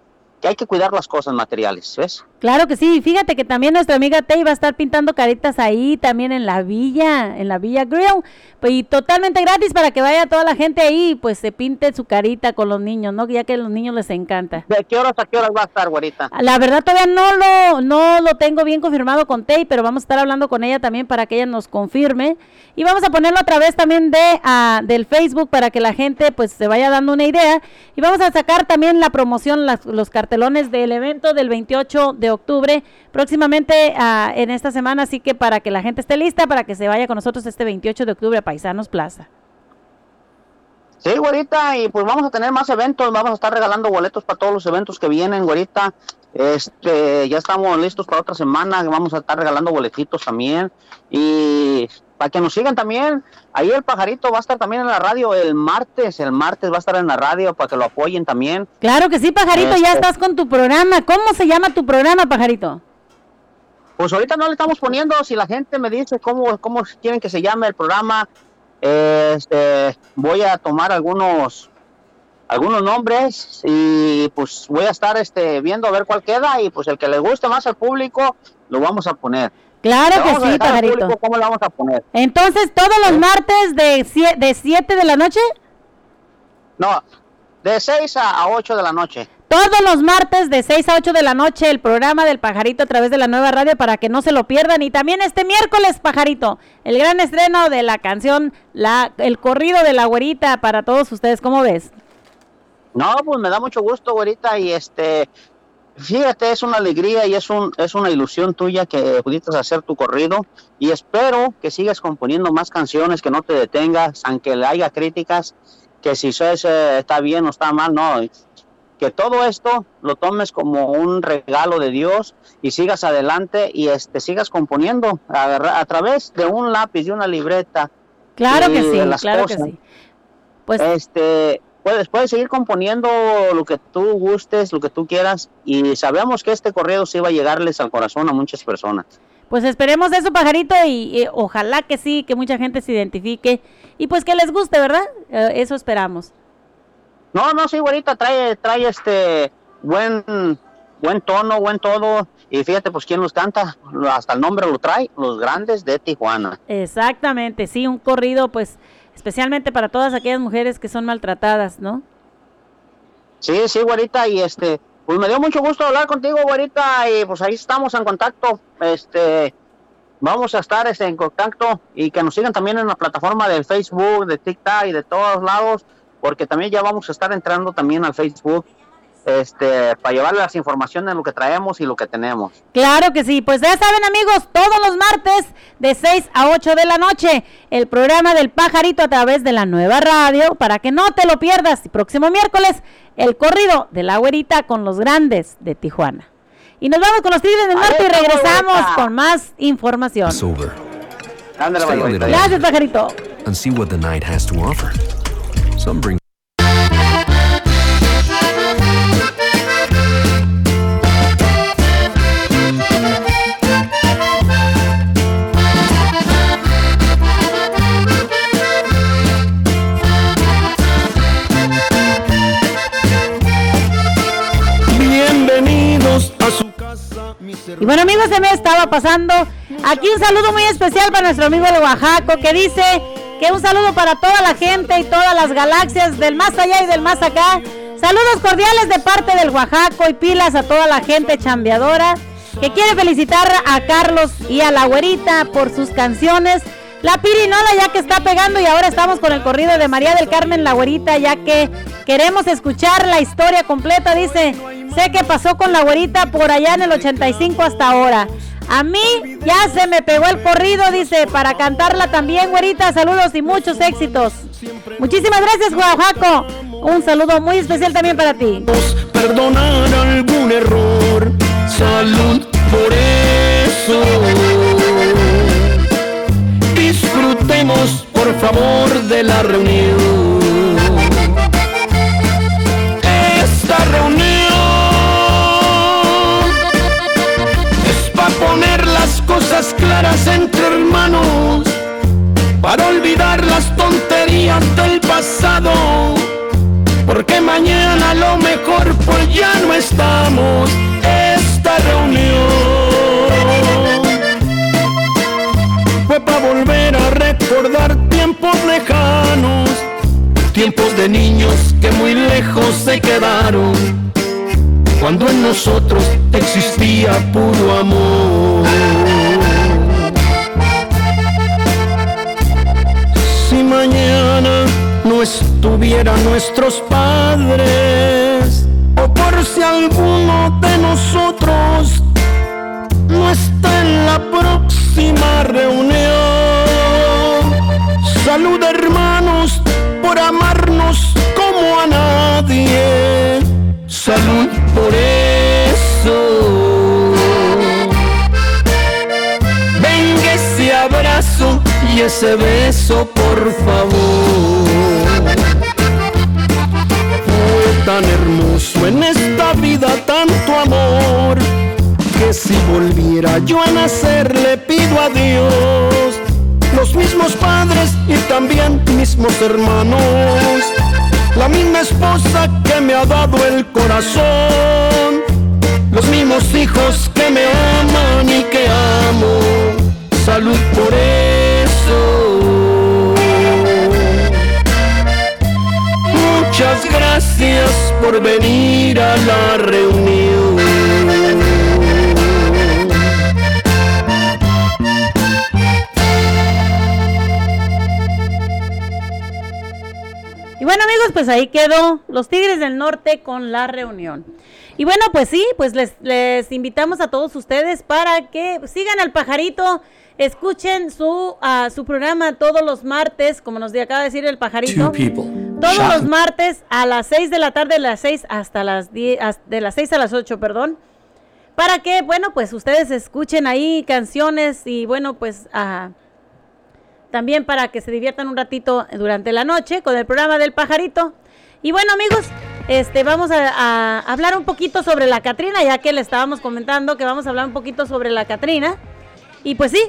que hay que cuidar las cosas materiales, ¿ves? Claro que sí. Fíjate que también nuestra amiga Tei va a estar pintando caritas ahí, también en la villa, en la Villa Grill. Pues, y totalmente gratis para que vaya toda la gente ahí, pues se pinte su carita con los niños, ¿no? Ya que a los niños les encanta. ¿De qué horas a qué horas va a estar, güerita? La verdad todavía no lo, no lo tengo bien confirmado con Tei, pero vamos a estar hablando con ella también para que ella nos confirme. Y vamos a ponerlo a través también de ah, del Facebook para que la gente pues se vaya dando una idea. Y vamos a sacar también la promoción, las- los cartelones del evento del 28 de octubre, próximamente ah, en esta semana, así que para que la gente esté lista, para que se vaya con nosotros este 28 de octubre a Paisanos Plaza. Sí, güerita, y pues vamos a tener más eventos, vamos a estar regalando boletos para todos los eventos que vienen, güerita. Este, ya estamos listos para otra semana, vamos a estar regalando boletitos también. Y para que nos sigan también, ahí el pajarito va a estar también en la radio el martes, el martes va a estar en la radio para que lo apoyen también. Claro que sí, Pajarito, ya Este. estás con tu programa. ¿Cómo se llama tu programa, Pajarito? Pues ahorita no le estamos poniendo, si la gente me dice cómo, cómo quieren que se llame el programa, este, voy a tomar algunos algunos nombres y pues voy a estar este viendo a ver cuál queda y pues el que le guste más al público lo vamos a poner. Claro que sí, Pajarito. público ¿Cómo lo vamos a poner? Entonces, todos los martes de 7 de, siete de la noche, No, de 6 a, a 8 de la noche. todos los martes de 6 a 8 de la noche, el programa del Pajarito a través de la nueva radio para que no se lo pierdan. Y también este miércoles, Pajarito, el gran estreno de la canción, la, el corrido de la güerita para todos ustedes. ¿Cómo ves? No, pues me da mucho gusto, güerita, y este, fíjate, es una alegría y es un, es una ilusión tuya que pudiste hacer tu corrido, y espero que sigas componiendo más canciones, que no te detengas, aunque le haya críticas, que si eso es, eh, está bien o está mal, no, que todo esto lo tomes como un regalo de Dios y sigas adelante y este, sigas componiendo a, a través de un lápiz, de una libreta. Claro que sí, claro que sí. Pues este puedes puedes seguir componiendo lo que tú gustes lo que tú quieras y sabemos que este correo sí va a llegarles al corazón a muchas personas Pues esperemos eso, pajarito, y, y ojalá que sí, que mucha gente se identifique y pues que les guste, ¿verdad? Eh, eso esperamos. No, no, sí, güerita, trae, trae este buen, buen tono, buen todo. Y fíjate, pues, ¿quién los canta? Hasta el nombre lo trae, Los Grandes de Tijuana. Exactamente, sí, un corrido, pues, especialmente para todas aquellas mujeres que son maltratadas, ¿no? Sí, sí, güerita, y este, pues me dio mucho gusto hablar contigo, güerita, y pues ahí estamos en contacto. Este, vamos a estar este, en contacto y que nos sigan también en la plataforma de Facebook, de TikTok y de todos lados, porque también ya vamos a estar entrando también al Facebook este, para llevarle las informaciones de lo que traemos y lo que tenemos. Claro que sí, pues ya saben amigos, todos los martes de 6 a 8 de la noche, el programa del pajarito a través de la nueva radio, para que no te lo pierdas. Y próximo miércoles, el corrido de la güerita con los grandes de Tijuana. Y nos vamos con los Tigres del Norte y regresamos con más información. Gracias, pajarito. And see what the night has to offer. Some bring Y bueno amigos, se me estaba pasando aquí un saludo muy especial para nuestro amigo de Oaxaca que dice que un saludo para toda la gente y todas las galaxias del más allá y del más acá. Saludos cordiales de parte del Oaxaco y pilas a toda la gente chambeadora que quiere felicitar a Carlos y a la güerita por sus canciones. La pirinola ya que está pegando y ahora estamos con el corrido de María del Carmen La Güerita ya que queremos escuchar la historia completa. Dice, sé que pasó con la güerita por allá en el 85 hasta ahora. A mí ya se me pegó el corrido, dice, para cantarla también, güerita. Saludos y muchos éxitos. Muchísimas gracias, Oaxaco. Un saludo muy especial también para ti. perdonar algún error. Salud por eso. Por favor, de la reunión. Esta reunión es para poner las cosas claras entre hermanos, para olvidar las tonterías del pasado porque mañana lo mejor pues ya no estamos esta reunión fue para volver recordar tiempos lejanos tiempos de niños que muy lejos se quedaron cuando en nosotros existía puro amor si mañana no estuvieran nuestros padres, o por si alguno de nosotros no está en la próxima reunión. Salud hermanos por amarnos como a nadie. Salud por eso. Venga ese abrazo y ese beso, por favor. Fue tan hermoso en esta vida tanto amor que si volviera yo a nacer le pido a Dios los mismos padres y también mismos hermanos, la misma esposa que me ha dado el corazón, los mismos hijos que me aman y que amo. Salud por eso. Muchas gracias por venir a la reunión. Bueno amigos, pues ahí quedó los Tigres del Norte con la reunión. Y bueno, pues sí, pues les, les invitamos a todos ustedes para que sigan al pajarito, escuchen su, ah, su programa todos los martes, como nos acaba de decir el pajarito. Todos Shot. los martes a las 6 de la tarde, de las 6 hasta las 10, as- de las 6 a las 8, perdón. Para que, bueno, pues ustedes escuchen ahí canciones y bueno, pues ah, también para que se diviertan un ratito durante la noche con el programa del pajarito. Y bueno, amigos, este vamos a, hablar un poquito sobre la Catrina, ya que le estábamos comentando que vamos a hablar un poquito sobre la Catrina. Y pues sí,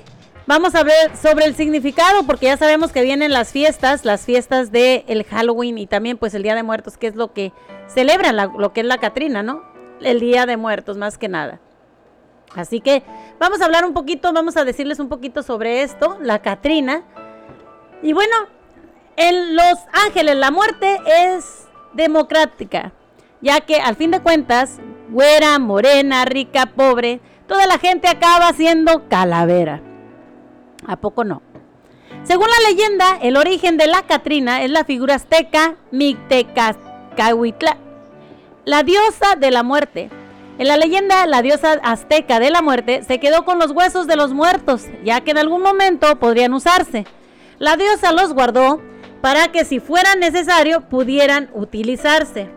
Vamos a ver sobre el significado, porque ya sabemos que vienen las fiestas, las fiestas del el Halloween y también pues el Día de Muertos, que es lo que celebran, la- lo que es la Catrina, ¿no? El Día de Muertos, más que nada. Así que vamos a hablar un poquito, vamos a decirles un poquito sobre esto, la Catrina. Y bueno, en Los Ángeles la muerte es democrática, ya que al fin de cuentas, güera, morena, rica, pobre, toda la gente acaba siendo calavera. ¿A poco no? Según la leyenda, el origen de la Catrina es la figura azteca Mictecahuitla, la diosa de la muerte. En la leyenda, la diosa azteca de la muerte se quedó con los huesos de los muertos, ya que en algún momento podrían usarse. La diosa los guardó para que si fuera necesario pudieran utilizarse.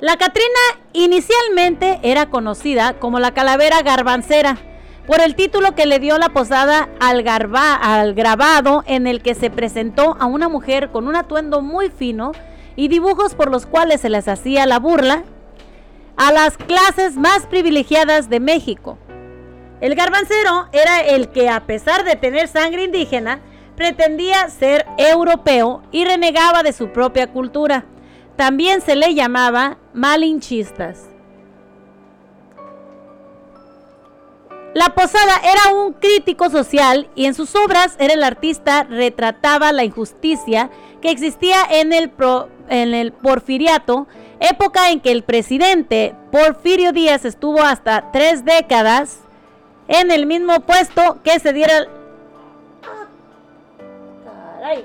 La Catrina inicialmente era conocida como la calavera garbancera por el título que le dio la posada al, garba- al grabado en el que se presentó a una mujer con un atuendo muy fino y dibujos por los cuales se les hacía la burla a las clases más privilegiadas de México. El garbancero era el que, a pesar de tener sangre indígena, pretendía ser europeo y renegaba de su propia cultura. También se le llamaba malinchistas. La Posada era un crítico social y en sus obras era el artista retrataba la injusticia que existía en el, pro- en el porfiriato, época en que el presidente Porfirio Díaz estuvo hasta tres décadas en el mismo puesto que se diera... ¡Ah! Caray.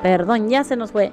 Perdón, ya se nos fue.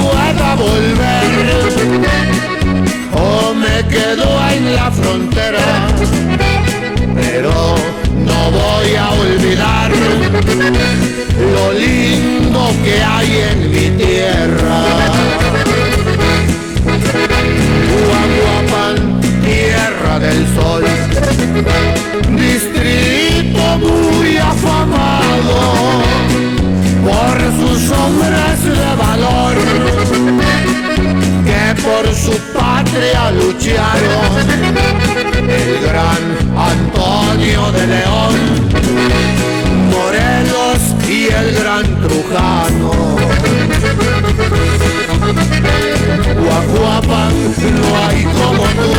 lo lindo que hay en mi tierra. Huahuapan, tierra del sol, distrito muy afamado por sus hombres de valor que por su patria lucharon. El gran Antonio de León, Trujano. Guajuapan no hay como tú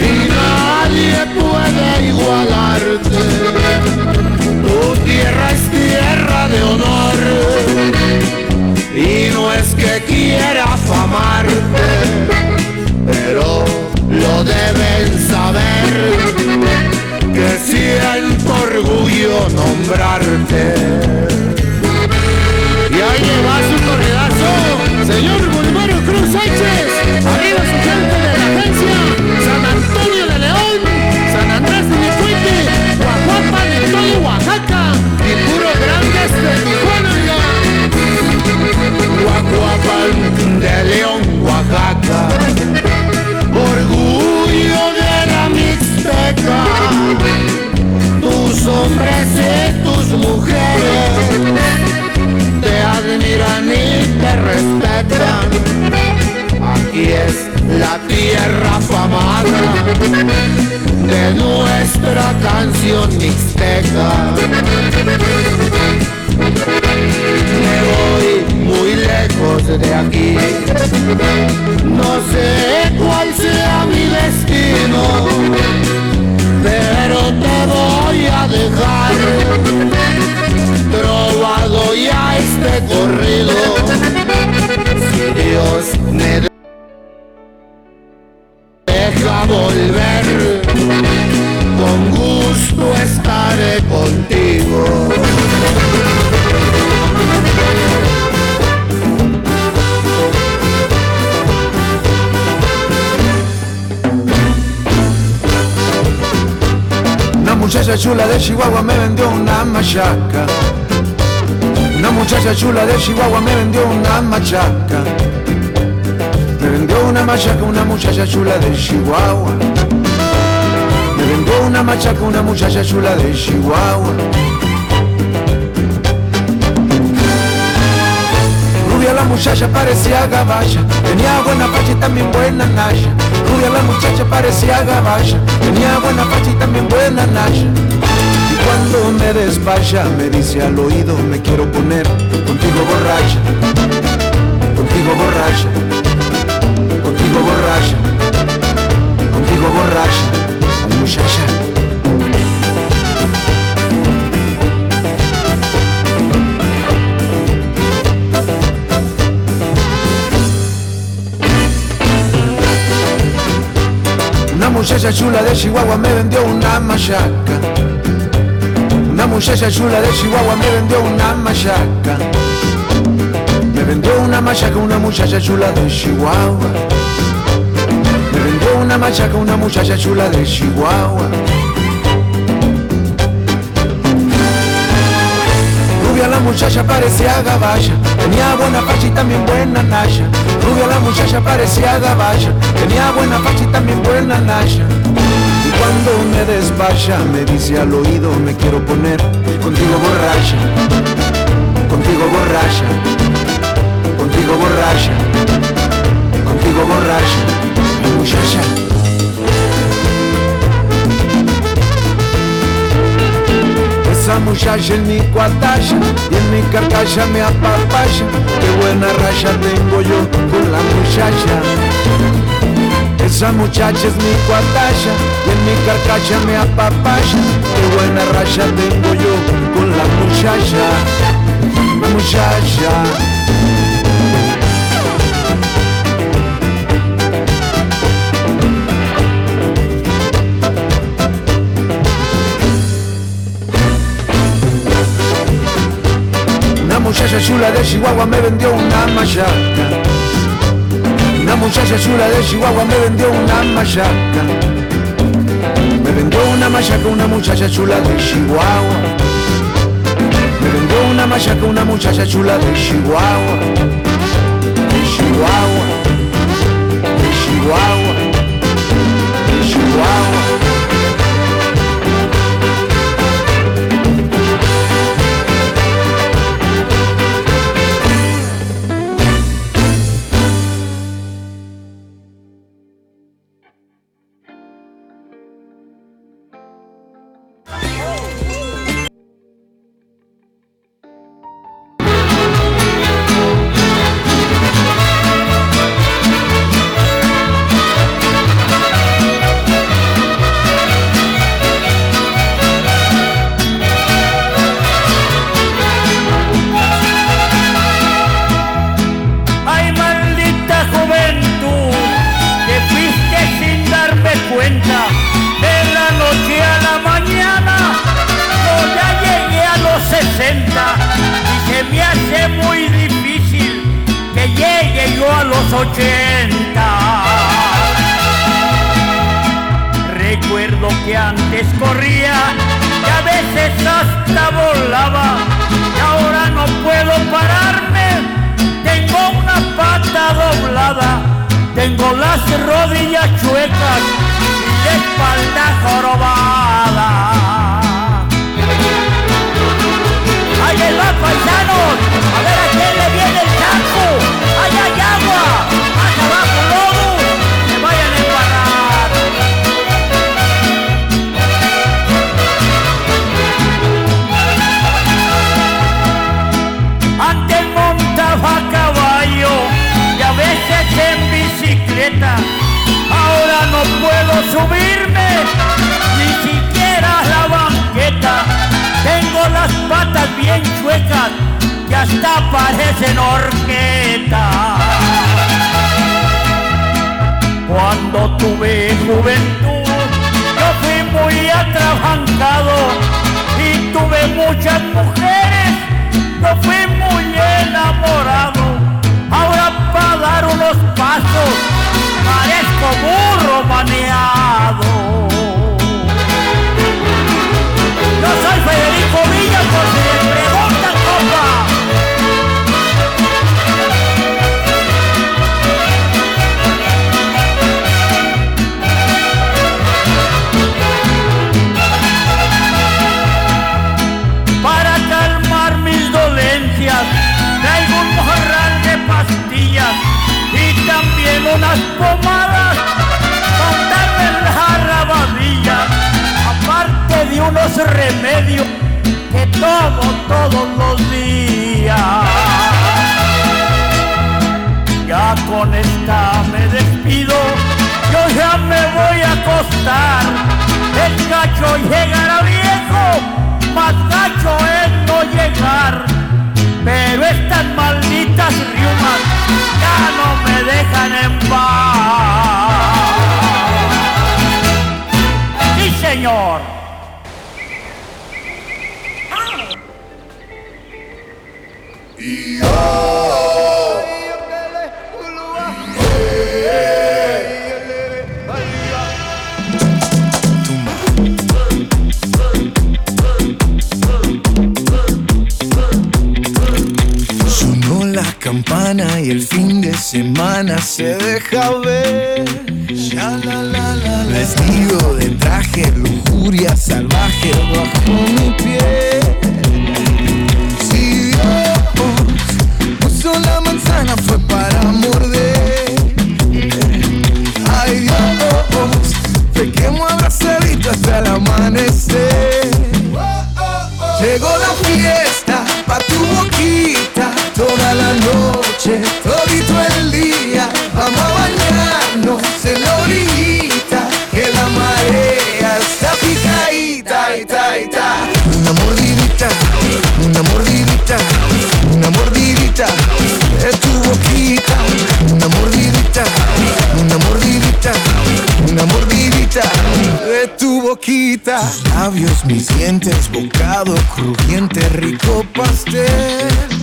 y nadie puede igualarte. Tu tierra es tierra de honor y no es que quiera afamarte, orgullo nombrarte. Y ahí lleva su corridazo, señor Bolívar Cruz Sánchez, arriba su gente de la agencia, San Antonio de León, San Andrés de Nicuiti, Guajuapan y todo Oaxaca, y puro grandes de Tijuana, Guajuapan de León, respetan. Aquí es la tierra afamada de nuestra canción mixteca. Me voy muy lejos de aquí, no sé cuál sea mi destino, pero te voy a dejar trovado ya este corrido. Deja volver, con gusto estaré contigo. Una muchacha chula de Chihuahua me vendió una machaca. Muchacha chula de Chihuahua me vendió una machaca. Me vendió una machaca una muchacha chula de Chihuahua. Me vendió una machaca una muchacha chula de Chihuahua. Rubia la muchacha parecía gabacha, tenía buena facha y también buena nasha. Rubia la muchacha parecía gabacha, tenía buena facha y también buena nasha. Cuando me despacha me dice al oído me quiero poner contigo borracha, contigo borracha, contigo borracha, contigo borracha, muchacha. Una muchacha chula de Chihuahua me vendió una machaca. Una muchacha chula de Chihuahua me vendió una machaca. Me vendió una machaca una muchacha chula de Chihuahua. Me vendió una machaca una muchacha chula de Chihuahua. La muchacha parecía gabacha, tenía buena facha y también buena nasha. Rubia la muchacha parecía gabacha, tenía buena facha y también buena nasha. Y cuando me despacha me dice al oído me quiero poner contigo borracha, contigo borracha, contigo borracha, contigo borracha, muchacha. Esa muchacha en mi cuatacha y en mi carcacha me apapacha. Qué buena racha tengo yo con la muchacha. Esa muchacha es mi cuatacha y en mi carcacha me apapacha. Qué buena racha tengo yo con la muchacha. La muchacha. Muchacha chula de Chihuahua me vendió una machaca. Una muchacha chula de Chihuahua me vendió una machaca. Me vendió una machaca una muchacha chula de Chihuahua. Me vendió una machaca una muchacha chula de Chihuahua. De Chihuahua. unos remedios que tomo todos los días. Ya con esta me despido, yo ya me voy a acostar. El gacho llegará viejo, más gacho es no llegar. Pero estas malditas riumas ya no me dejan en paz. Señor. Y el fin de semana se deja ver. Vestido de traje, lujuria salvaje bajo mi pie. Si Dios puso la manzana fue para morder. Ay Dios, pequemos abrazadito hasta el amanecer. Noche, todito el día Vamos a bañarnos en la orillita Que la marea está picadita, ita, ita. Una mordidita, una mordidita Una mordidita de tu boquita. Una mordidita, una mordidita Una mordidita de tu boquita. Tus labios, mis dientes, bocado crujiente, rico pastel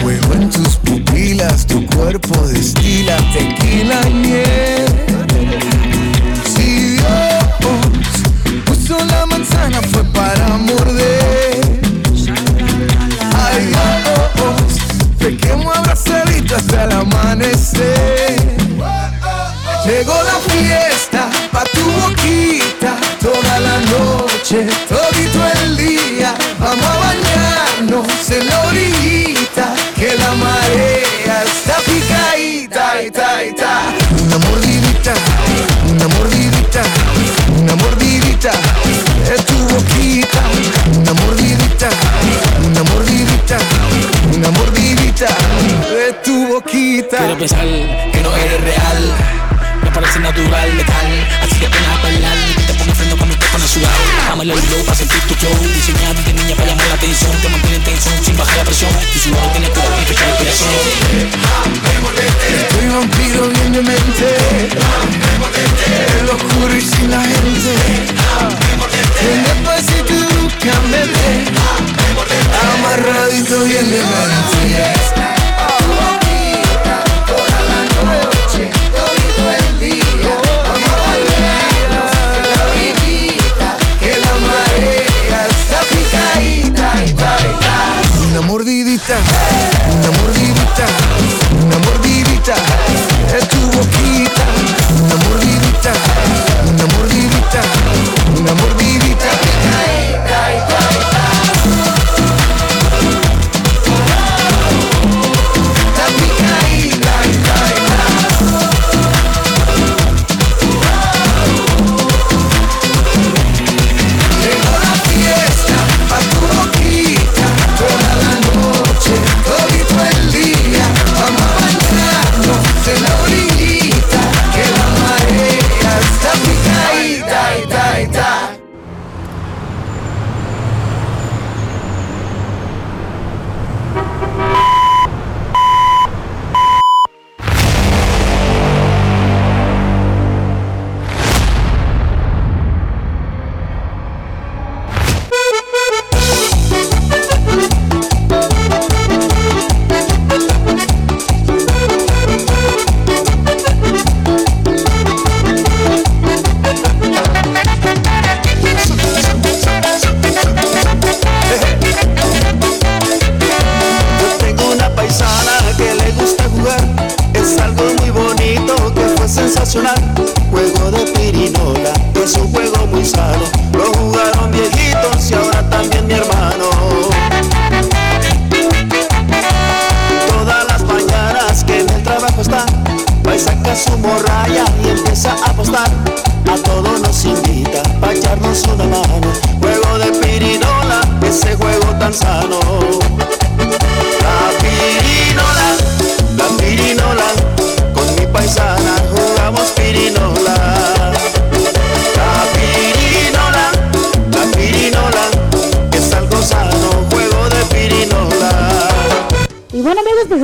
Fuego en tus pupilas, tu cuerpo destila tequila y miel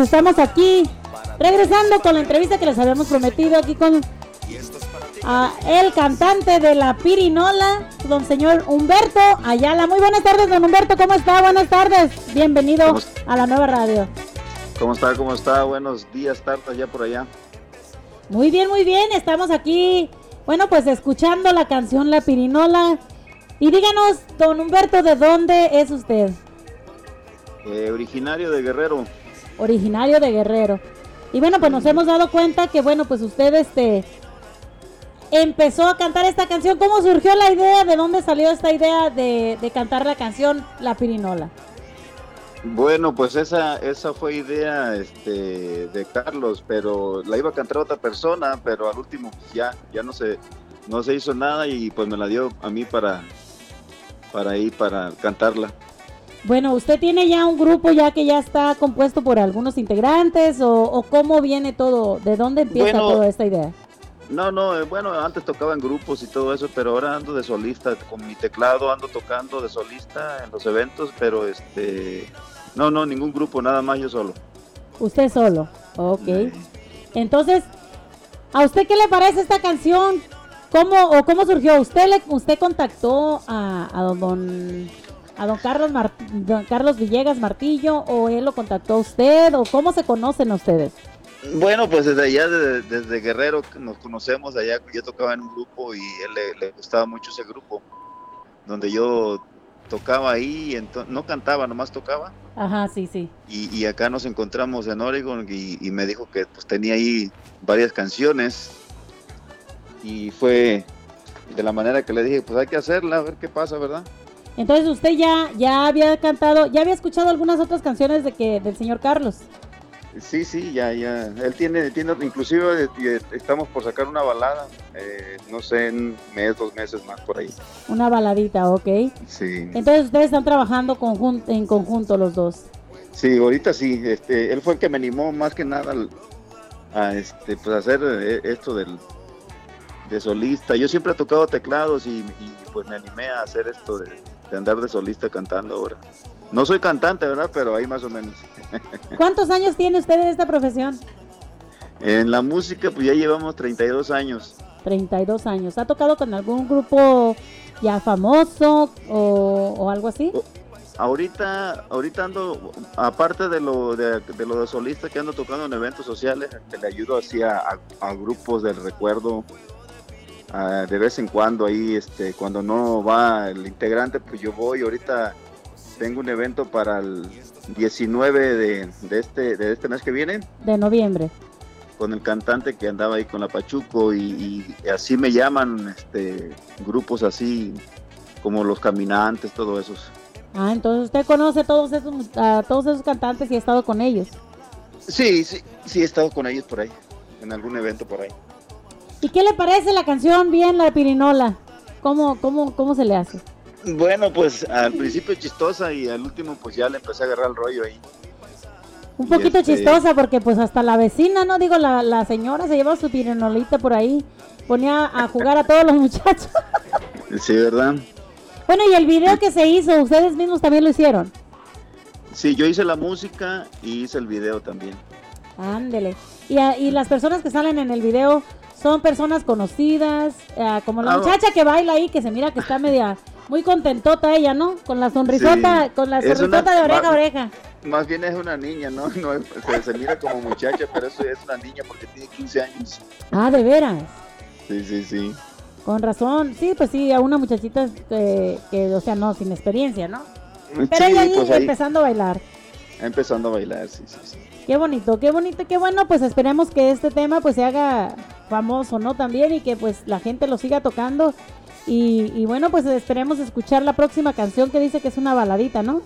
estamos aquí regresando con la entrevista que les habíamos prometido aquí con el cantante de la Pirinola, don señor Humberto Ayala. Muy buenas tardes, don Humberto, ¿cómo está? Buenas tardes, bienvenido ¿Cómo a la nueva radio. ¿Cómo está? ¿Cómo está? Buenos días, tartas ya por allá. Muy bien, muy bien, estamos aquí, bueno, pues escuchando la canción La Pirinola. Y díganos, don Humberto, ¿de dónde es usted? Eh, originario de Guerrero. Originario de Guerrero. Y bueno, pues nos hemos dado cuenta que bueno, pues usted este empezó a cantar esta canción. ¿Cómo surgió la idea? ¿De dónde salió esta idea de, de cantar la canción La Pirinola? Bueno, pues esa esa fue idea este de Carlos, pero la iba a cantar otra persona, pero al último pues, ya ya no se no se hizo nada y pues me la dio a mí para para ir para cantarla. Bueno, ¿usted tiene ya un grupo ya que ya está compuesto por algunos integrantes o, o cómo viene todo? ¿De dónde empieza Bueno, toda esta idea? No, no, eh, bueno, antes tocaba en grupos y todo eso, pero ahora ando de solista con mi teclado, ando tocando de solista en los eventos, pero este no, no, ningún grupo, nada más yo solo. Usted solo. Ok. Entonces, ¿a usted qué le parece esta canción? ¿Cómo o cómo surgió? ¿Usted le, usted contactó a, a don a don Carlos don Carlos Villegas Martillo o él lo contactó a usted o cómo se conocen ustedes? Bueno, pues desde allá, desde, desde Guerrero, que nos conocemos allá, yo tocaba en un grupo y él le, le gustaba mucho ese grupo, donde yo tocaba ahí, no cantaba, nomás tocaba, Ajá, sí, sí. y, y acá nos encontramos en Oregon y, y me dijo que pues tenía ahí varias canciones, y fue de la manera que le dije, pues hay que hacerla, a ver qué pasa, ¿verdad? Entonces usted ya ya había cantado, ya había escuchado algunas otras canciones de que del señor Carlos. Sí, sí, ya, ya. Él tiene, tiene inclusive eh, eh, estamos por sacar una balada, eh, no sé, en mes, dos meses más por ahí. Una baladita, ok. Sí. Entonces ustedes están trabajando conjun- en conjunto los dos. Sí, ahorita sí, este, él fue el que me animó más que nada a este, pues hacer eh, esto del de solista. Yo siempre he tocado teclados y, y, pues me animé a hacer esto de, de andar de solista cantando ahora. No soy cantante, ¿verdad? Pero ahí más o menos. ¿Cuántos años tiene usted en esta profesión? en la música pues ya llevamos 32 años. 32 años. ¿Ha tocado con algún grupo ya famoso o, o algo así? Ahorita, ahorita ando, aparte de lo de, de lo de solista que ando tocando en eventos sociales, que le ayudo así a, a- a grupos del recuerdo, de vez en cuando ahí, este, cuando no va el integrante, pues yo voy. Ahorita tengo un evento para el 19 de, de este, de este mes que viene, De noviembre. con el cantante que andaba ahí con la Pachuco y, y así me llaman, este, grupos así como los caminantes, todo esos. Ah, entonces usted conoce todos esos a todos esos cantantes y ha estado con ellos. Sí, sí, sí he estado con ellos por ahí, en algún evento por ahí. ¿Y qué le parece la canción bien la de Pirinola? ¿Cómo cómo cómo se le hace? Bueno, pues al principio chistosa y al último pues ya le empecé a agarrar el rollo ahí. Un poquito este- chistosa porque pues hasta la vecina, no digo la, la señora se lleva su pirinolita por ahí, ponía a jugar a todos los muchachos. Sí, ¿verdad? Bueno, y el video que se hizo, ustedes mismos también lo hicieron. Sí, yo hice la música y hice el video también. Ándele. Y, a- y las personas que salen en el video son personas conocidas, eh, como la Ah, muchacha que baila ahí, que se mira que está media muy contentota ella, ¿no? Con la sonrisota, Sí. con la sonrisota una- de oreja a oreja. Más bien es una niña, ¿no? no es- se, se mira como muchacha, pero eso es una niña porque tiene 15 años. Ah, de veras. Sí, sí, sí. Con razón. Sí, pues sí, a una muchachita que, que, o sea, no, sin experiencia, ¿no? Pero Sí, ella ahí pues ahí, empezando a bailar. empezando a bailar, sí, sí, sí. Qué bonito, qué bonito, qué bueno, pues esperemos que este tema pues se haga famoso, ¿no? También y que pues la gente lo siga tocando. Y, y bueno, pues esperemos escuchar la próxima canción que dice que es una baladita, ¿no?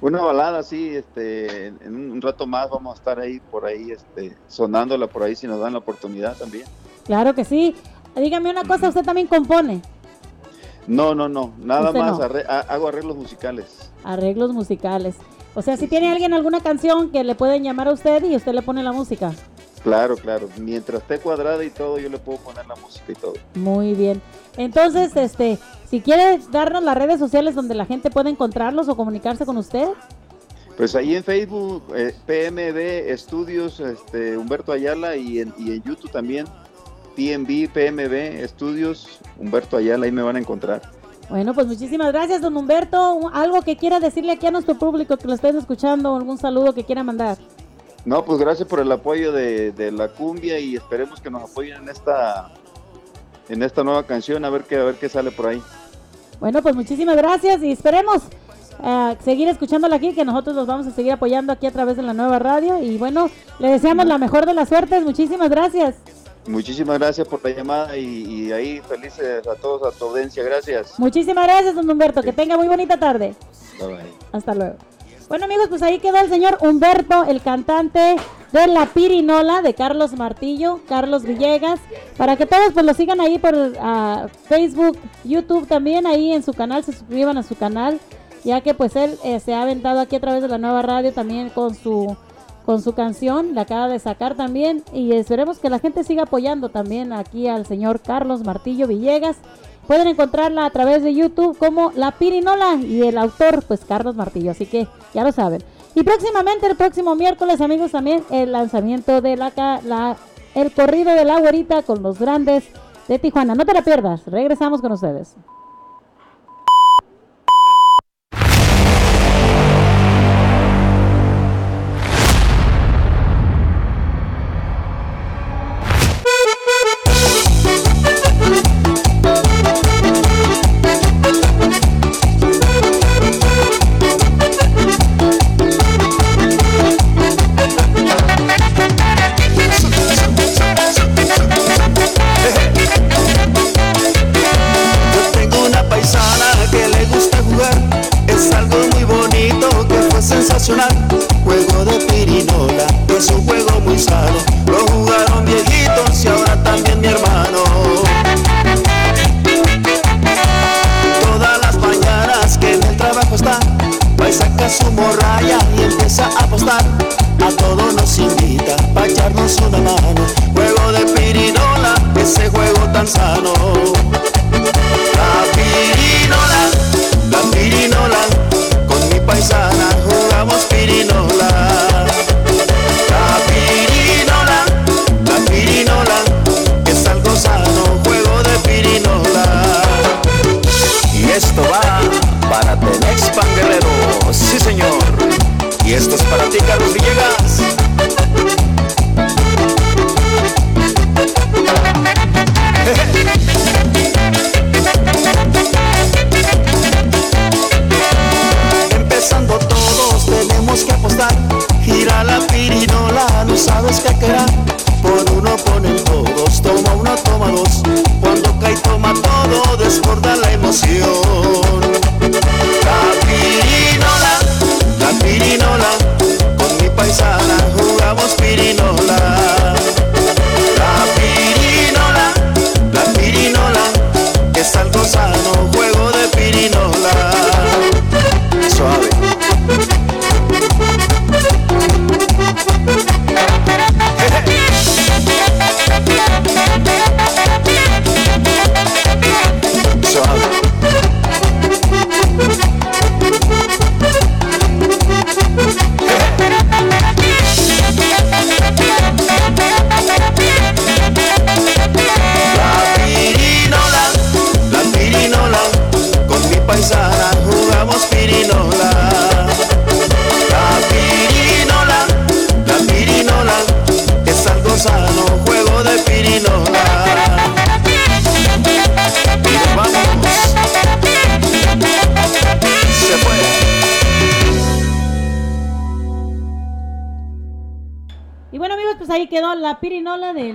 Una balada, sí, este, en un, rato más vamos a estar ahí, por ahí, este, sonándola por ahí si nos dan la oportunidad también. Claro que sí. Dígame una cosa, usted también compone No, no, no, nada más no. arre- ha- hago arreglos musicales. arreglos musicales. O sea, si tiene alguien alguna canción que le pueden llamar a usted y usted le pone la música. Claro, claro. Mientras esté cuadrada y todo, yo le puedo poner la música y todo. Muy bien. Entonces, este, si quiere darnos las redes sociales donde la gente puede encontrarlos o comunicarse con usted. Pues ahí en Facebook, eh, PMB Estudios, este, Humberto Ayala y en, y en YouTube también, PMB, PMB Estudios, Humberto Ayala, ahí me van a encontrar. Bueno, pues muchísimas gracias, don Humberto. Algo que quiera decirle aquí a nuestro público que lo estés escuchando, algún saludo que quiera mandar. No, pues gracias por el apoyo de, de la cumbia y esperemos que nos apoyen en esta en esta nueva canción, a ver qué, a ver qué sale por ahí. Bueno, pues muchísimas gracias y esperemos eh, seguir escuchándola aquí, que nosotros los vamos a seguir apoyando aquí a través de la nueva radio. Y bueno, le deseamos la mejor de las suertes. Muchísimas gracias. Muchísimas gracias por la llamada y, y ahí felices a todos, a tu audiencia, gracias. Muchísimas gracias, don Humberto. Que tenga muy bonita tarde. Bye, bye. Hasta luego. Bueno amigos, pues ahí quedó el señor Humberto, el cantante de La Pirinola de Carlos Martillo, Carlos Villegas, para que todos pues lo sigan ahí por ah, Facebook, YouTube también, ahí en su canal, se suscriban a su canal, ya que pues él eh, se ha aventado aquí a través de la nueva radio también con su con su canción, la acaba de sacar también y esperemos que la gente siga apoyando también aquí al señor Carlos Martillo Villegas. Pueden encontrarla a través de YouTube como La Pirinola y el autor, pues Carlos Martillo. Así que ya lo saben. Y próximamente, el próximo miércoles, amigos, también el lanzamiento de la, la el corrido de la güerita con los grandes de Tijuana. No te la pierdas. Regresamos con ustedes.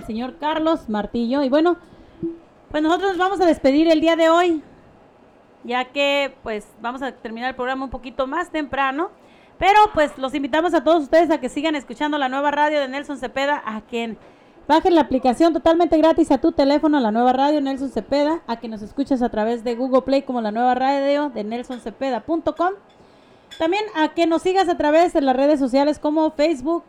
Señor Carlos Martillo. Y bueno, pues nosotros nos vamos a despedir el día de hoy, ya que pues vamos a terminar el programa un poquito más temprano. Pero pues los invitamos a todos ustedes a que sigan escuchando la nueva radio de Nelson Cepeda, a que bajen la aplicación totalmente gratis a tu teléfono, la nueva radio Nelson Cepeda, a que nos escuches a través de Google Play como la nueva radio de nelsoncepeda.com. También a que nos sigas a través de las redes sociales como Facebook,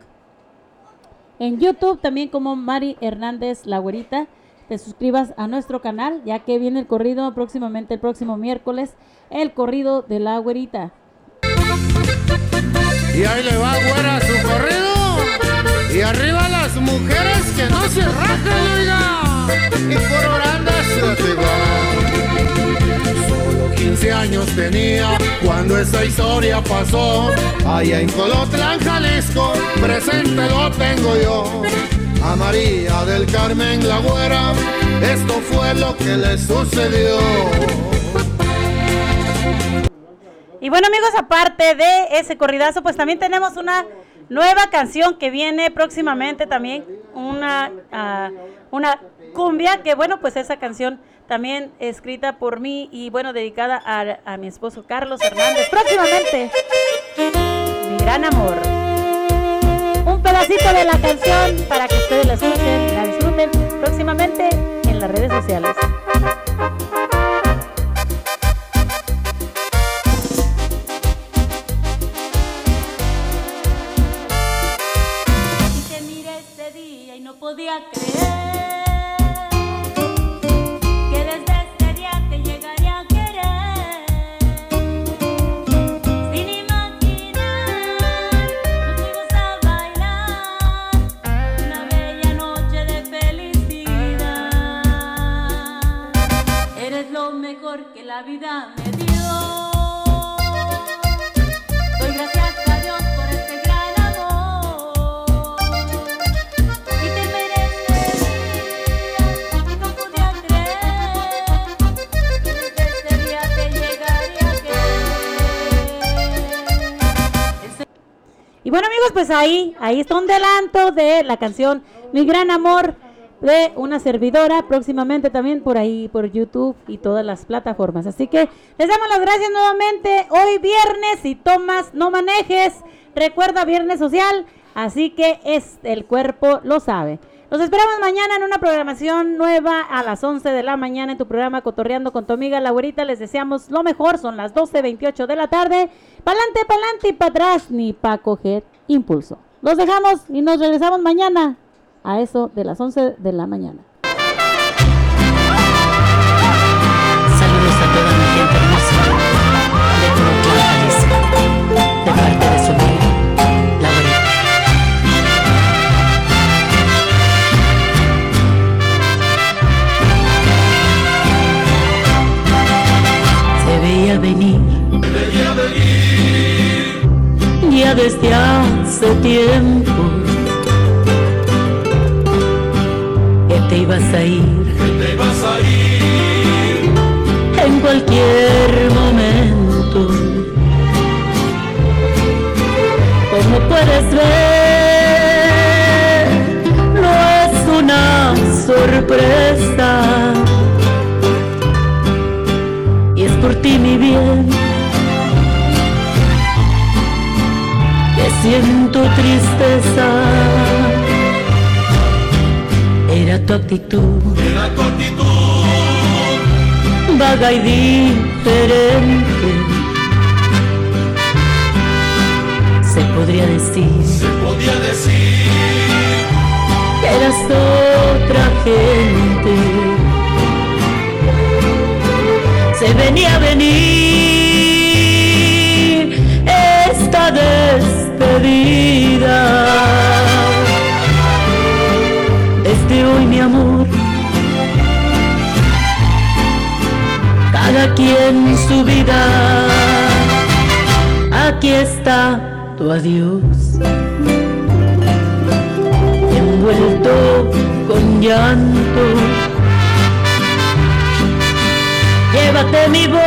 en YouTube también como Mari Hernández La Güerita. Te suscribas a nuestro canal ya que viene el corrido próximamente el próximo miércoles, el corrido de La Güerita. Y ahí le va güera su corrido. Y arriba las mujeres que no se rajan, oiga. Y por orando se Solo 15 años tenía cuando esa historia pasó. Allá en Colotlán, Jalisco, presente lo tengo yo. A María del Carmen la güera, esto fue lo que le sucedió. Y bueno amigos, aparte de ese corridazo, pues también tenemos una nueva canción que viene próximamente también, una, ah, una cumbia, que bueno, pues esa canción también escrita por mí y bueno, dedicada a, a mi esposo Carlos Hernández. Próximamente, mi gran amor. Un pedacito de la canción para que ustedes la escuchen, la disfruten próximamente en las redes sociales. Te llegaría a querer. Y bueno amigos, pues ahí, ahí está un adelanto de la canción Mi Gran Amor de una servidora, próximamente también por ahí, por YouTube y todas las plataformas. Así que les damos las gracias nuevamente. Hoy viernes y tomas, no manejes. Recuerda viernes social, así que es el cuerpo lo sabe. Los esperamos mañana en una programación nueva a las 11 de la mañana en tu programa Cotorreando con tu amiga Laurita. Les deseamos lo mejor, son las 12.28 de la tarde. Pa'lante, pa'lante y para atrás, ni para coger impulso. Los dejamos y nos regresamos mañana a eso de las 11 de la mañana. A. Se veía venir, ya desde hace tiempo, que te ibas a ir en cualquier momento. Como puedes ver, no es una sorpresa. Y es por ti mi bien que siento tristeza. Era tu actitud vaga y diferente. Se podría decir, se podría decir que eras otra gente. Se venía a venir esta despedida. Hoy, mi amor. cada quien su vida. Aquí está tu adiós, envuelto con llanto. Llévate mi voz,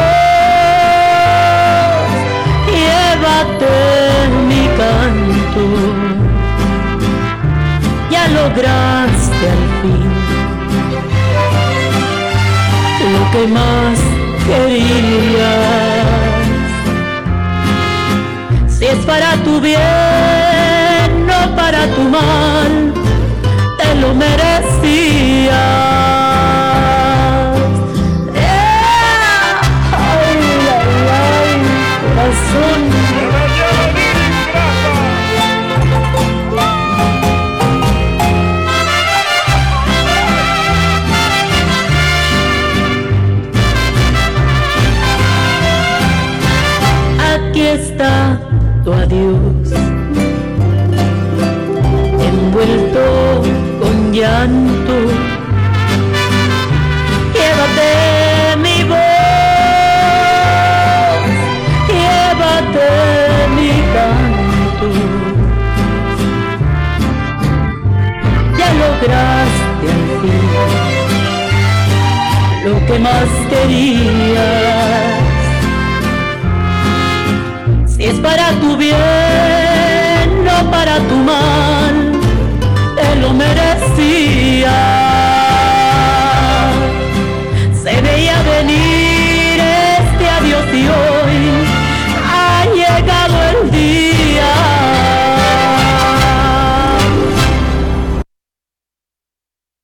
llévate mi canto. Ya lograste al fin lo que más querías. Si es para tu bien, no para tu mal, te lo merecías. adiós. Envuelto con llanto, llévate mi voz, llévate mi canto. Ya lograste al fin lo que más quería para tu bien, no para tu mal, te lo merecías.